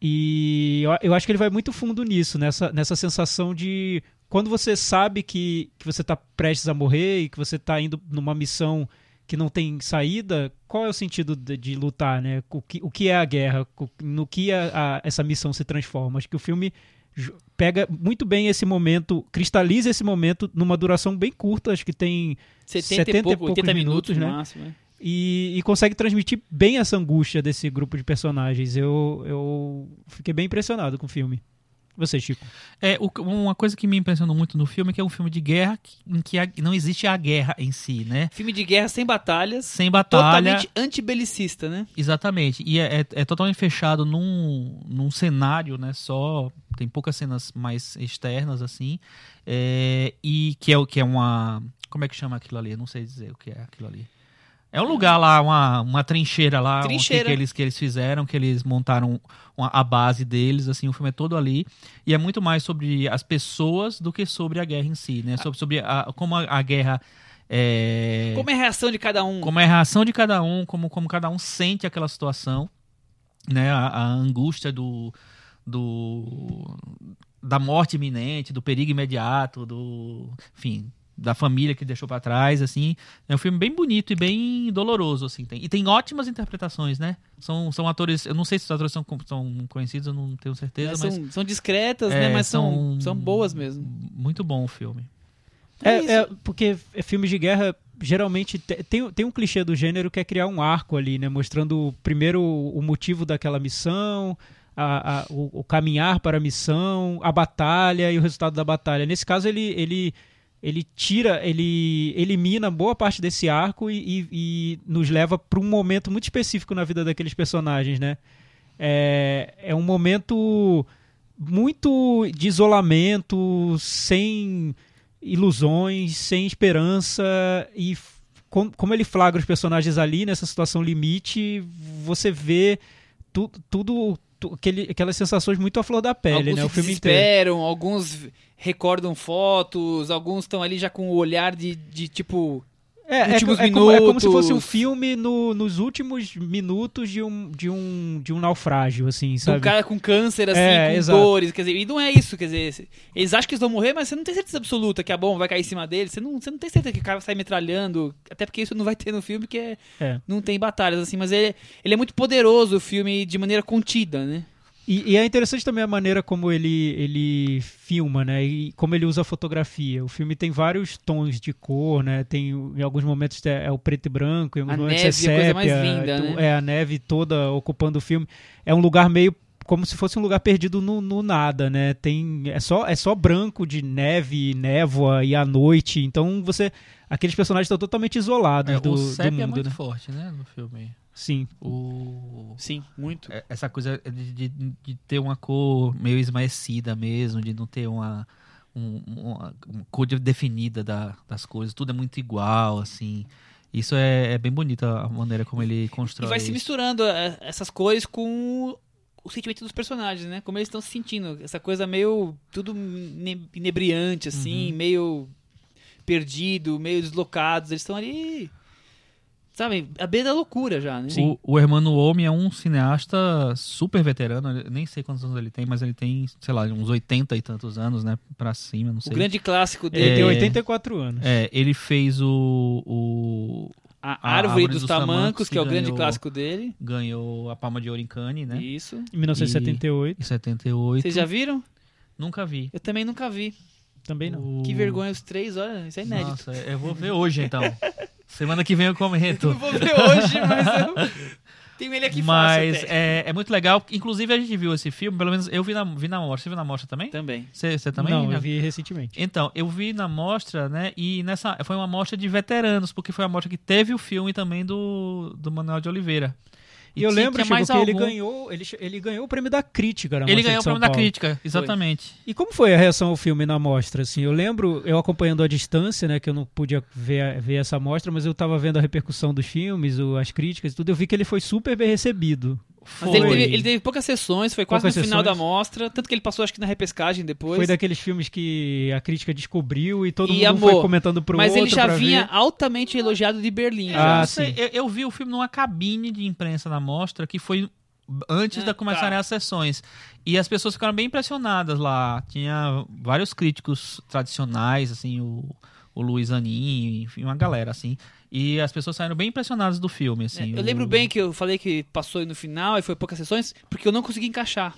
e eu, acho que ele vai muito fundo nisso, nessa, nessa sensação de quando você sabe que, que você está prestes a morrer e que você está indo numa missão que não tem saída, qual é o sentido de, de lutar, né? O que, o que é a guerra? No que a- a- essa missão se transforma? Acho que o filme pega muito bem esse momento, cristaliza esse momento numa duração bem curta, acho que tem 70, 70 e pouco, poucos 80 minutos, minutos, no né? máximo. né? e, e consegue transmitir bem essa angústia desse grupo de personagens. Eu, eu fiquei bem impressionado com o filme. Você, Chico? É, o- uma coisa que me impressionou muito no filme é que é um filme de guerra que- em que a- não existe a guerra em si, né? Filme de guerra sem batalhas, Sem batalha. totalmente antibelicista, né? Exatamente. E é, é- é totalmente fechado num, num cenário, né? Só. Tem poucas cenas mais externas, assim. É, e que é, o- que é uma. Como é que chama aquilo ali? Eu não sei dizer o que é aquilo ali. É um lugar lá, uma, uma trincheira lá, um- que- Trincheira. Que, eles, que eles fizeram, que eles montaram uma- a base deles, assim, o filme é todo ali. E é muito mais sobre as pessoas do que sobre a guerra em si, né? Sobre, sobre a- como a, a guerra. É, Como é a reação de cada um? como é a reação de cada um, como, como cada um sente aquela situação, né? A, a angústia do, do da morte iminente, do perigo imediato, do, enfim, da família que deixou pra trás, assim. É um filme bem bonito e bem doloroso, assim. Tem, e tem ótimas interpretações, né? São, são atores, eu não sei se os atores são, são conhecidos, eu não tenho certeza, É, mas são, são discretas, É, né? Mas são, são- são boas mesmo. muito bom o filme. É É, é, porque é, filmes de guerra geralmente te- tem, tem um clichê do gênero que é criar um arco ali, né? Mostrando primeiro o motivo daquela missão, a- a- o, o caminhar para a missão, a batalha e o resultado da batalha. Nesse caso, ele, ele, ele tira, ele elimina boa parte desse arco e, e- e nos leva para um momento muito específico na vida daqueles personagens, né? É, é um momento muito de isolamento, sem ilusões, sem esperança e com- como ele flagra os personagens ali nessa situação limite, você vê tu- tudo tu- aquele, aquelas sensações muito à flor da pele, alguns né? O filme inteiro. alguns recordam fotos, alguns estão ali já com o olhar de, de tipo. É, é, últimos é como, é como se fosse um filme no- nos últimos minutos de um, de um, de um naufrágio, assim, Um sabe? cara com câncer, assim, É, com exato. dores, quer dizer, e não é isso, quer dizer, eles acham que eles vão morrer, mas você não tem certeza absoluta que a bomba vai cair em cima deles, você não, você não tem certeza que o cara vai sair metralhando, até porque isso não vai ter no filme, que é, É. não tem batalhas, assim, mas ele, ele é muito poderoso, o filme, de maneira contida, né? E, e é interessante também a maneira como ele, ele filma, né? E como ele usa a fotografia. O filme tem vários tons de cor, né? Tem, em alguns momentos é, é o preto e branco, em alguns A momentos neve é é a sépia. coisa mais linda, então, né? É a neve toda ocupando o filme. É um lugar meio como se fosse um lugar perdido no, no nada, né? Tem é só é só branco de neve, névoa e a noite. Então você aqueles personagens estão totalmente isolados É, do, o do CEP mundo, é muito né? forte, né, no filme. Sim. O... Sim, muito. é- Essa coisa de, de, de ter uma cor meio esmaecida mesmo, de não ter uma, um- uma, uma cor de- definida da- das coisas, tudo é muito igual, assim. Isso é, é bem bonito a maneira como ele E constrói vai se isso. misturando é, essas cores com o sentimento dos personagens, né? Como eles estão se sentindo. Essa coisa meio. tudo ine- inebriante, assim, meio perdido, meio deslocados. Eles estão ali. Sabe, à beira da loucura já, né? O, o Hermano Omi é um cineasta super veterano, nem sei quantos anos ele tem, mas ele tem, sei lá, uns 80 e tantos anos, né, pra cima, não O sei. grande clássico Ele dele, tem É. 84 anos. É, ele fez o, o a a Árvore, Árvore dos, dos Tamancos, Tamancos, que é o que grande ganhou- clássico dele. ganhou a Palma de Ouro em Cannes, né, Isso. Em 1978. em 78. Vocês já viram? Nunca vi. Eu também nunca vi. Também não. O- Que vergonha, os três, olha, isso é inédito. Nossa, eu vou ver hoje então. Semana que vem eu comento. Eu não vou ver hoje, mas eu tenho ele aqui Mas é, é muito legal. Inclusive, a gente viu esse filme, pelo menos eu vi na, vi na mostra. Você viu na mostra também? Também. Você, também? não, eu vi recentemente. Então, eu vi na mostra, né? E nessa foi uma mostra de veteranos, porque foi a mostra que teve o filme também do, do Manuel de Oliveira. E eu tinha- lembro Chico, que ele ganhou, ele, ele ganhou o prêmio da crítica na Ele ganhou o prêmio da Paulo. crítica, exatamente. E como foi a reação ao filme na mostra? Assim, eu lembro, eu acompanhando à distância, né, que eu não podia ver, ver essa mostra, mas eu tava vendo a repercussão dos filmes, o- as críticas e tudo, eu vi que ele foi super bem recebido. Mas ele teve, ele teve poucas sessões, foi quase Poucas no final sessões. da mostra, tanto que ele passou acho que na repescagem depois. Foi daqueles filmes que a crítica descobriu e todo E mundo amou. foi comentando pro Mas outro ele já vinha ver. altamente elogiado de Berlim. Ah, já. Eu, sim. eu, eu vi o filme numa cabine de imprensa na mostra que foi antes Ah, de começarem tá. as sessões. E as pessoas ficaram bem impressionadas lá. Tinha vários críticos tradicionais, assim, o, o Luiz Anin, enfim, uma galera, assim. E as pessoas saíram bem impressionadas do filme, assim. É, eu O- lembro bem que eu falei que passou aí no final e foi poucas sessões, porque eu não consegui encaixar.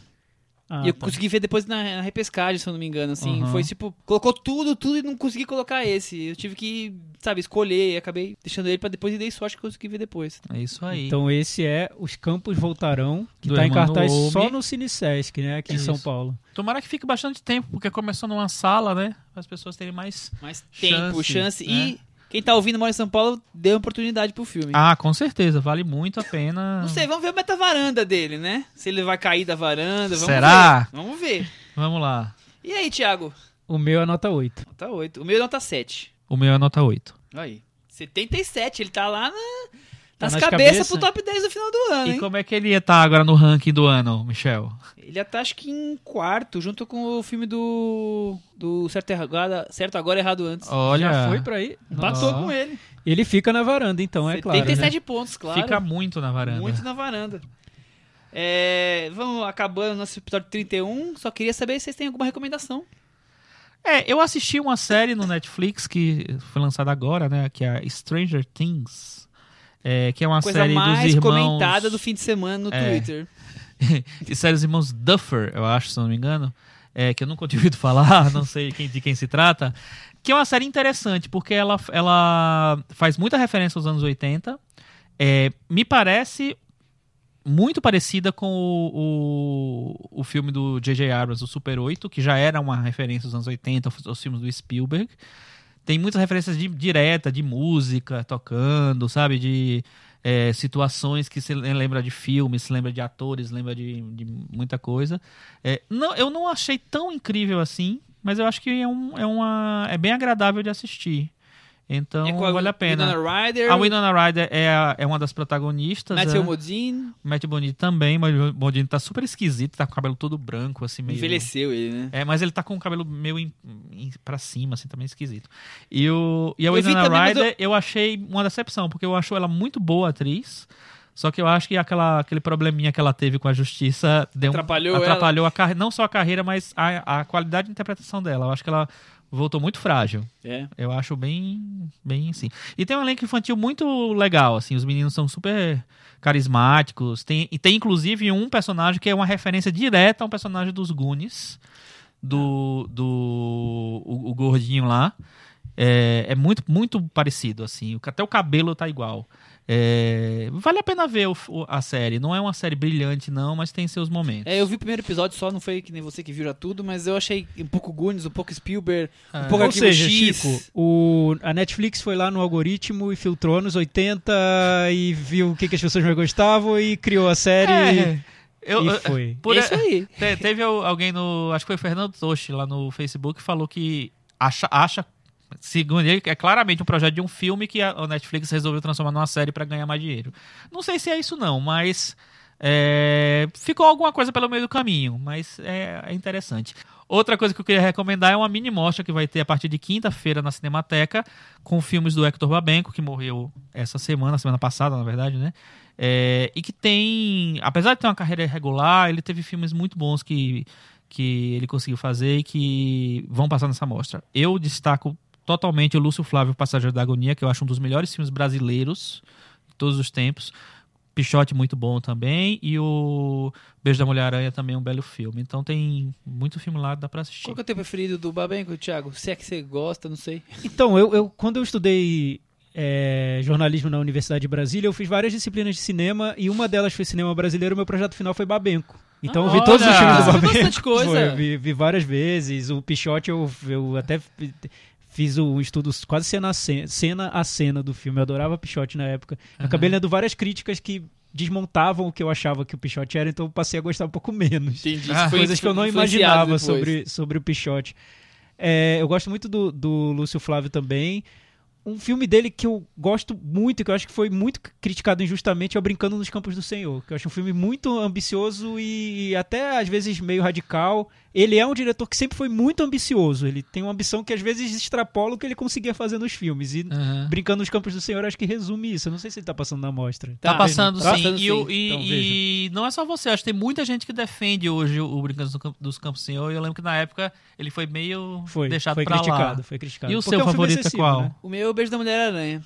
Ah, e eu tá. consegui ver depois na, na repescagem, se eu não me engano, assim. Aham. Foi tipo, colocou tudo, tudo e não consegui colocar esse. Eu tive que, sabe, escolher e acabei deixando ele pra depois e dei sorte que consegui ver depois. É isso aí. Então esse é Os Campos Voltarão, que Do tá em cartaz Omi. só no Cinesesc, né, aqui em São Isso. Paulo. Tomara que fique bastante tempo, porque começou numa sala, né? As pessoas terem mais. Mais tempo, Chance, chance. né? E quem tá ouvindo mora em São Paulo, dê uma oportunidade pro filme. Ah, com certeza, vale muito a pena. Não sei, vamos ver o meta-varanda dele, né? Se ele vai cair da varanda. Vamos Será? Ver. Vamos ver. Vamos lá. E aí, Thiago? O meu é nota 8. Nota 8. O meu é nota 7. O meu é nota 8. Aí. 77, ele tá lá na, nas, nas cabeças cabeça. pro top 10 do final do ano, E hein? como é que ele ia estar agora no ranking do ano, Michel? Ele ia tá, acho que em quarto, junto com o filme do. do Certo, Agora, certo Agora Errado Antes. Olha, Já foi pra aí? Empatou Ó. com ele. Ele fica na varanda, então, é claro. 77 né? pontos, claro. fica muito na varanda. Muito na varanda. É, vamos acabando nosso episódio 31. Só queria saber se vocês têm alguma recomendação. É, eu assisti uma série no Netflix que foi lançada agora, né? Que é a Stranger Things. É, que é uma Coisa série dos mais irmãos. comentada do fim de semana no É. Twitter. de série dos irmãos Duffer, eu acho, se não me engano. É, que eu nunca tinha ouvido falar, não sei quem- de quem se trata. Que é uma série interessante, porque ela, ela faz muita referência aos anos 80. É, me parece muito parecida com o, o, o filme do J.J. Abrams, o Super 8, que já era uma referência aos anos 80, aos, aos filmes do Spielberg. Tem muitas referências de, direta, de música tocando, sabe? De é, situações que se lembra de filmes, se lembra de atores, lembra de, de muita coisa. É, não, eu não achei tão incrível assim, mas eu acho que é, um, é, uma, é bem agradável de assistir. Então É a vale a pena. Winona Ryder, A Winona Ryder é, a- é uma das protagonistas. Matthew né? Modine, Matt Bonito também, Bonito tá super esquisito, tá com o cabelo todo branco, assim, meio... envelheceu ele, né? É, mas ele tá com o cabelo meio em, em, pra cima, assim, também esquisito. E, o, e a Eu Winona também, Ryder, eu... achei uma decepção, porque eu acho ela muito boa atriz, só que eu acho que aquela, aquele probleminha que ela teve com a justiça deu um- Atrapalhou atrapalhou a não só a carreira, mas a, a qualidade de interpretação dela. Eu acho que ela voltou muito frágil. É. Eu acho bem, bem assim. E tem um elenco infantil muito legal, assim. Os meninos são super carismáticos. Tem, e tem inclusive um personagem que é uma referência direta a um personagem dos Goonies, do, do o, o gordinho lá. É, é muito, muito parecido, assim. Até o cabelo tá igual. É, vale a pena ver o- o- a série. Não é uma série brilhante, não, mas tem seus momentos. É, eu vi o primeiro episódio só, não foi que nem você que viu já tudo, mas eu achei um pouco Goonies, um pouco Spielberg, um É. pouco Ou seja, X. Chico, o, a Netflix foi lá no algoritmo e filtrou nos 80 e viu o que, que as pessoas mais gostavam e criou a série É, eu- e foi. por- é isso aí. Te- teve al- alguém no. Acho que foi o Fernando Toshi lá no Facebook que falou que acha. acha segundo ele, é claramente um projeto de um filme que a Netflix resolveu transformar numa série pra ganhar mais dinheiro. Não sei se é isso, não, mas. é, ficou alguma coisa pelo meio do caminho, mas é, é interessante. Outra coisa que eu queria recomendar é uma mini mostra que vai ter a partir de quinta-feira na Cinemateca, com filmes do Hector Babenco, que morreu essa semana, semana passada, na verdade, né? É, e que tem, apesar de ter uma carreira irregular, ele teve filmes muito bons que, que ele conseguiu fazer e que vão passar nessa mostra. Eu destaco totalmente o Lúcio Flávio Passageiro da Agonia, que eu acho um dos melhores filmes brasileiros de todos os tempos. Pichote muito bom também e o Beijo da Mulher-Aranha também é um belo filme. Então tem muito filme lá que dá pra assistir. Qual que é o teu preferido do Babenco, Thiago? Se é que você gosta, não sei. Então, eu, eu- quando eu estudei é, jornalismo na Universidade de Brasília, eu fiz várias disciplinas de cinema e uma delas foi cinema brasileiro. Meu projeto final foi Babenco. Então, eu vi Olha! todos os filmes do Babenco. bastante coisa. Foi, eu vi, vi várias vezes. O Pichote, eu, eu até fiz um estudo quase cena a cena, cena a cena do filme. Eu adorava Pichote na época. Eu acabei lendo várias críticas que desmontavam o que eu achava que o Pichote era, então eu passei a gostar um pouco menos. Entendi. Ah, coisas que eu não imaginava depois. sobre, sobre o Pichote. É, eu gosto muito do, do Lúcio Flávio também. Um filme dele que eu gosto muito, que eu acho que foi muito criticado injustamente, é o Brincando nos Campos do Senhor. Que eu acho um filme muito ambicioso e até às vezes meio radical. Ele é um diretor que sempre foi muito ambicioso. Ele tem uma ambição que às vezes extrapola o que ele conseguia fazer nos filmes. E Aham. Brincando nos Campos do Senhor acho que resume isso. Eu não sei se ele tá passando na mostra. Tá, Tá, passando tá sim. passando e, o- sim. e- Então, e não é só você, acho que tem muita gente que defende hoje o Brincando dos Camp- dos Campos Senhor. E eu lembro que na época ele foi meio Foi, deixado foi pra criticado, lá. foi criticado. E o Porque seu é um favorito é qual? né? O meu o Beijo da Mulher-Aranha.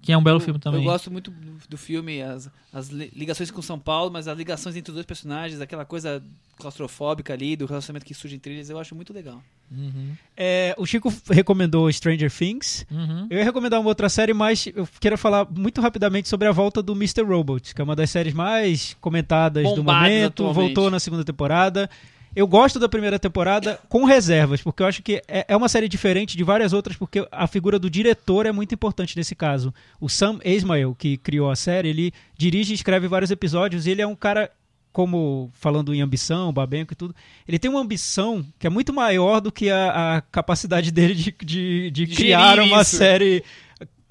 Que é um belo Eu- filme também. Eu gosto muito do, do filme, as, as li- ligações com São Paulo, mas as ligações entre os dois personagens, aquela coisa claustrofóbica ali, do relacionamento que surge entre eles, eu acho muito legal. Uhum, É, o Chico recomendou Stranger Things. uhum. Eu ia recomendar uma outra série, mas eu quero falar muito rapidamente sobre a volta do Mr. Robot, que é uma das séries mais comentadas do Bombadas momento. atualmente. Voltou na segunda temporada. Eu gosto da primeira temporada com reservas, porque eu acho que é é uma série diferente de várias outras, porque a figura do diretor é muito importante nesse caso. O Sam Esmail, que criou a série, ele dirige e escreve vários episódios, e ele é um cara, como falando em ambição, babenco e tudo, ele tem uma ambição que é muito maior do que a, a capacidade dele de, de, de criar uma série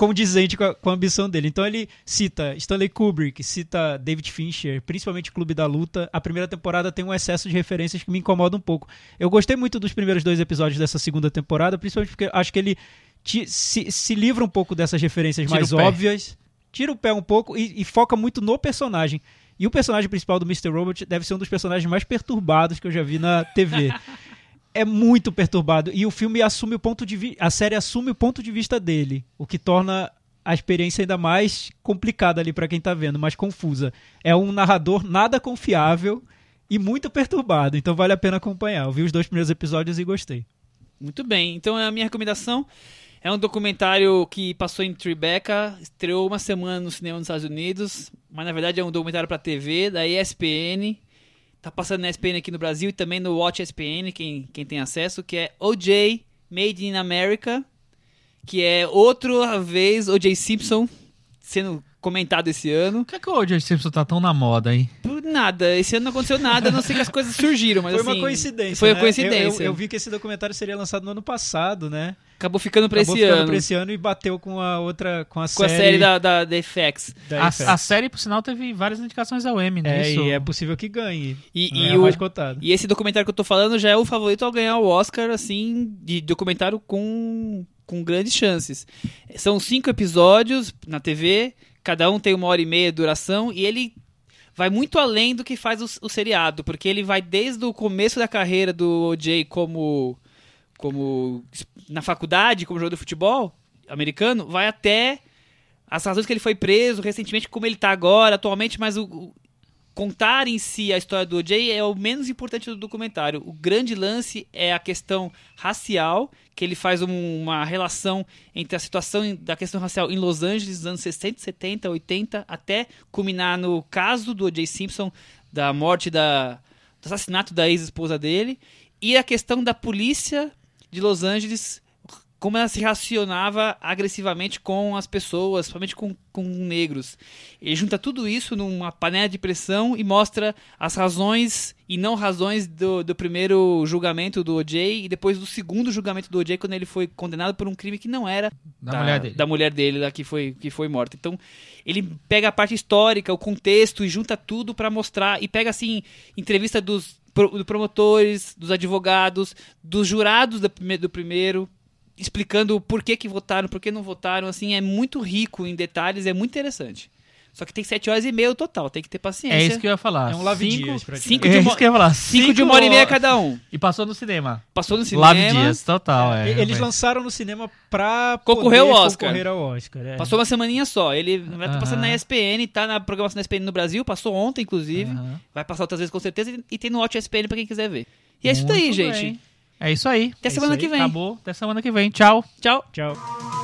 condizente com a, com a ambição dele. Então ele cita Stanley Kubrick, cita David Fincher, principalmente Clube da Luta. A primeira temporada tem um excesso de referências que me incomoda um pouco. Eu gostei muito dos primeiros dois episódios dessa segunda temporada, principalmente porque acho que ele ti- se, se livra um pouco dessas referências Tira mais óbvias, tira o pé um pouco e, e foca muito no personagem. E o personagem principal do Mr. Robot deve ser um dos personagens mais perturbados que eu já vi na TV. é muito perturbado. E o filme assume o ponto de vi- a série assume o ponto de vista dele, o que torna a experiência ainda mais complicada ali pra quem tá vendo, mais confusa. É um narrador nada confiável e muito perturbado, então vale a pena acompanhar. Eu vi os dois primeiros episódios e gostei. Muito bem, então a minha recomendação é um documentário que passou em Tribeca, estreou uma semana no cinema nos Estados Unidos, mas na verdade é um documentário para TV da ESPN. Tá passando na ESPN aqui no Brasil e também no Watch ESPN, quem, quem tem acesso, que é OJ Made in America, que é outra vez OJ Simpson sendo comentado esse ano. Por que, que o O.J. Simpson tá tão na moda, hein? Por nada, esse ano não aconteceu nada, a não ser que as coisas surgiram, mas foi assim, uma coincidência. Foi uma né? coincidência. Eu, eu- eu vi que esse documentário seria lançado no ano passado, né? Acabou ficando pra Acabou esse ficando ano. pra esse ano e bateu com a outra. Com a Com a série, série da, da, da FX. da A, a série, por sinal, teve várias indicações ao Emmy, né? É, e é possível que ganhe. E, é e a o, mais cotada. e esse documentário que eu tô falando já é o favorito ao ganhar o Oscar, assim, de documentário com, com grandes chances. São cinco episódios na TV, cada um tem uma hora e meia de duração, e ele vai muito além do que faz o, o seriado, porque ele vai desde o começo da carreira do O.J. como, como na faculdade, como jogador de futebol americano, vai até as razões que ele foi preso recentemente, como ele tá agora, atualmente, mas o, o- contar em si a história do O.J. é o menos importante do documentário. O grande lance é a questão racial, que ele faz um- uma relação entre a situação da questão racial em Los Angeles dos anos 60, 70, 80, até culminar no caso do O.J. Simpson, da morte da do assassinato da ex-esposa dele, e a questão da polícia de Los Angeles, como ela se relacionava agressivamente com as pessoas, principalmente com, com negros. Ele junta tudo isso numa panela de pressão e mostra as razões e não razões do, do primeiro julgamento do O.J. e depois do segundo julgamento do O.J. quando ele foi condenado por um crime que não era Da mulher dele. da mulher dele lá que foi, que foi morta. Então, ele pega a parte histórica, o contexto e junta tudo pra mostrar e pega assim entrevista dos pro- do promotores, dos advogados, dos jurados prime- do primeiro explicando por que que votaram, por que não votaram, assim, é muito rico em detalhes, é muito interessante. Só que tem sete horas e meia o total, tem que ter paciência. É isso que eu ia falar. É um Lave Cinco- Dias, cinco É de isso uma- que eu ia falar. Cinco de uma hora e meia cada um. E passou no cinema. Passou no cinema. Lave Dias, total. É, Eles realmente. lançaram no cinema pra Concorrer poder ao Oscar. concorrer ao Oscar. é. Passou uma semaninha só. Ele vai estar passando Aham. na ESPN, tá na programação da ESPN no Brasil, passou ontem, inclusive. Aham. Vai passar outras vezes com certeza. e- tem no Watch ESPN pra quem quiser ver. E é isso Muito daí, bem. gente. É isso aí. Até É semana isso que vem. Acabou. Até semana que vem. Tchau. Tchau. Tchau.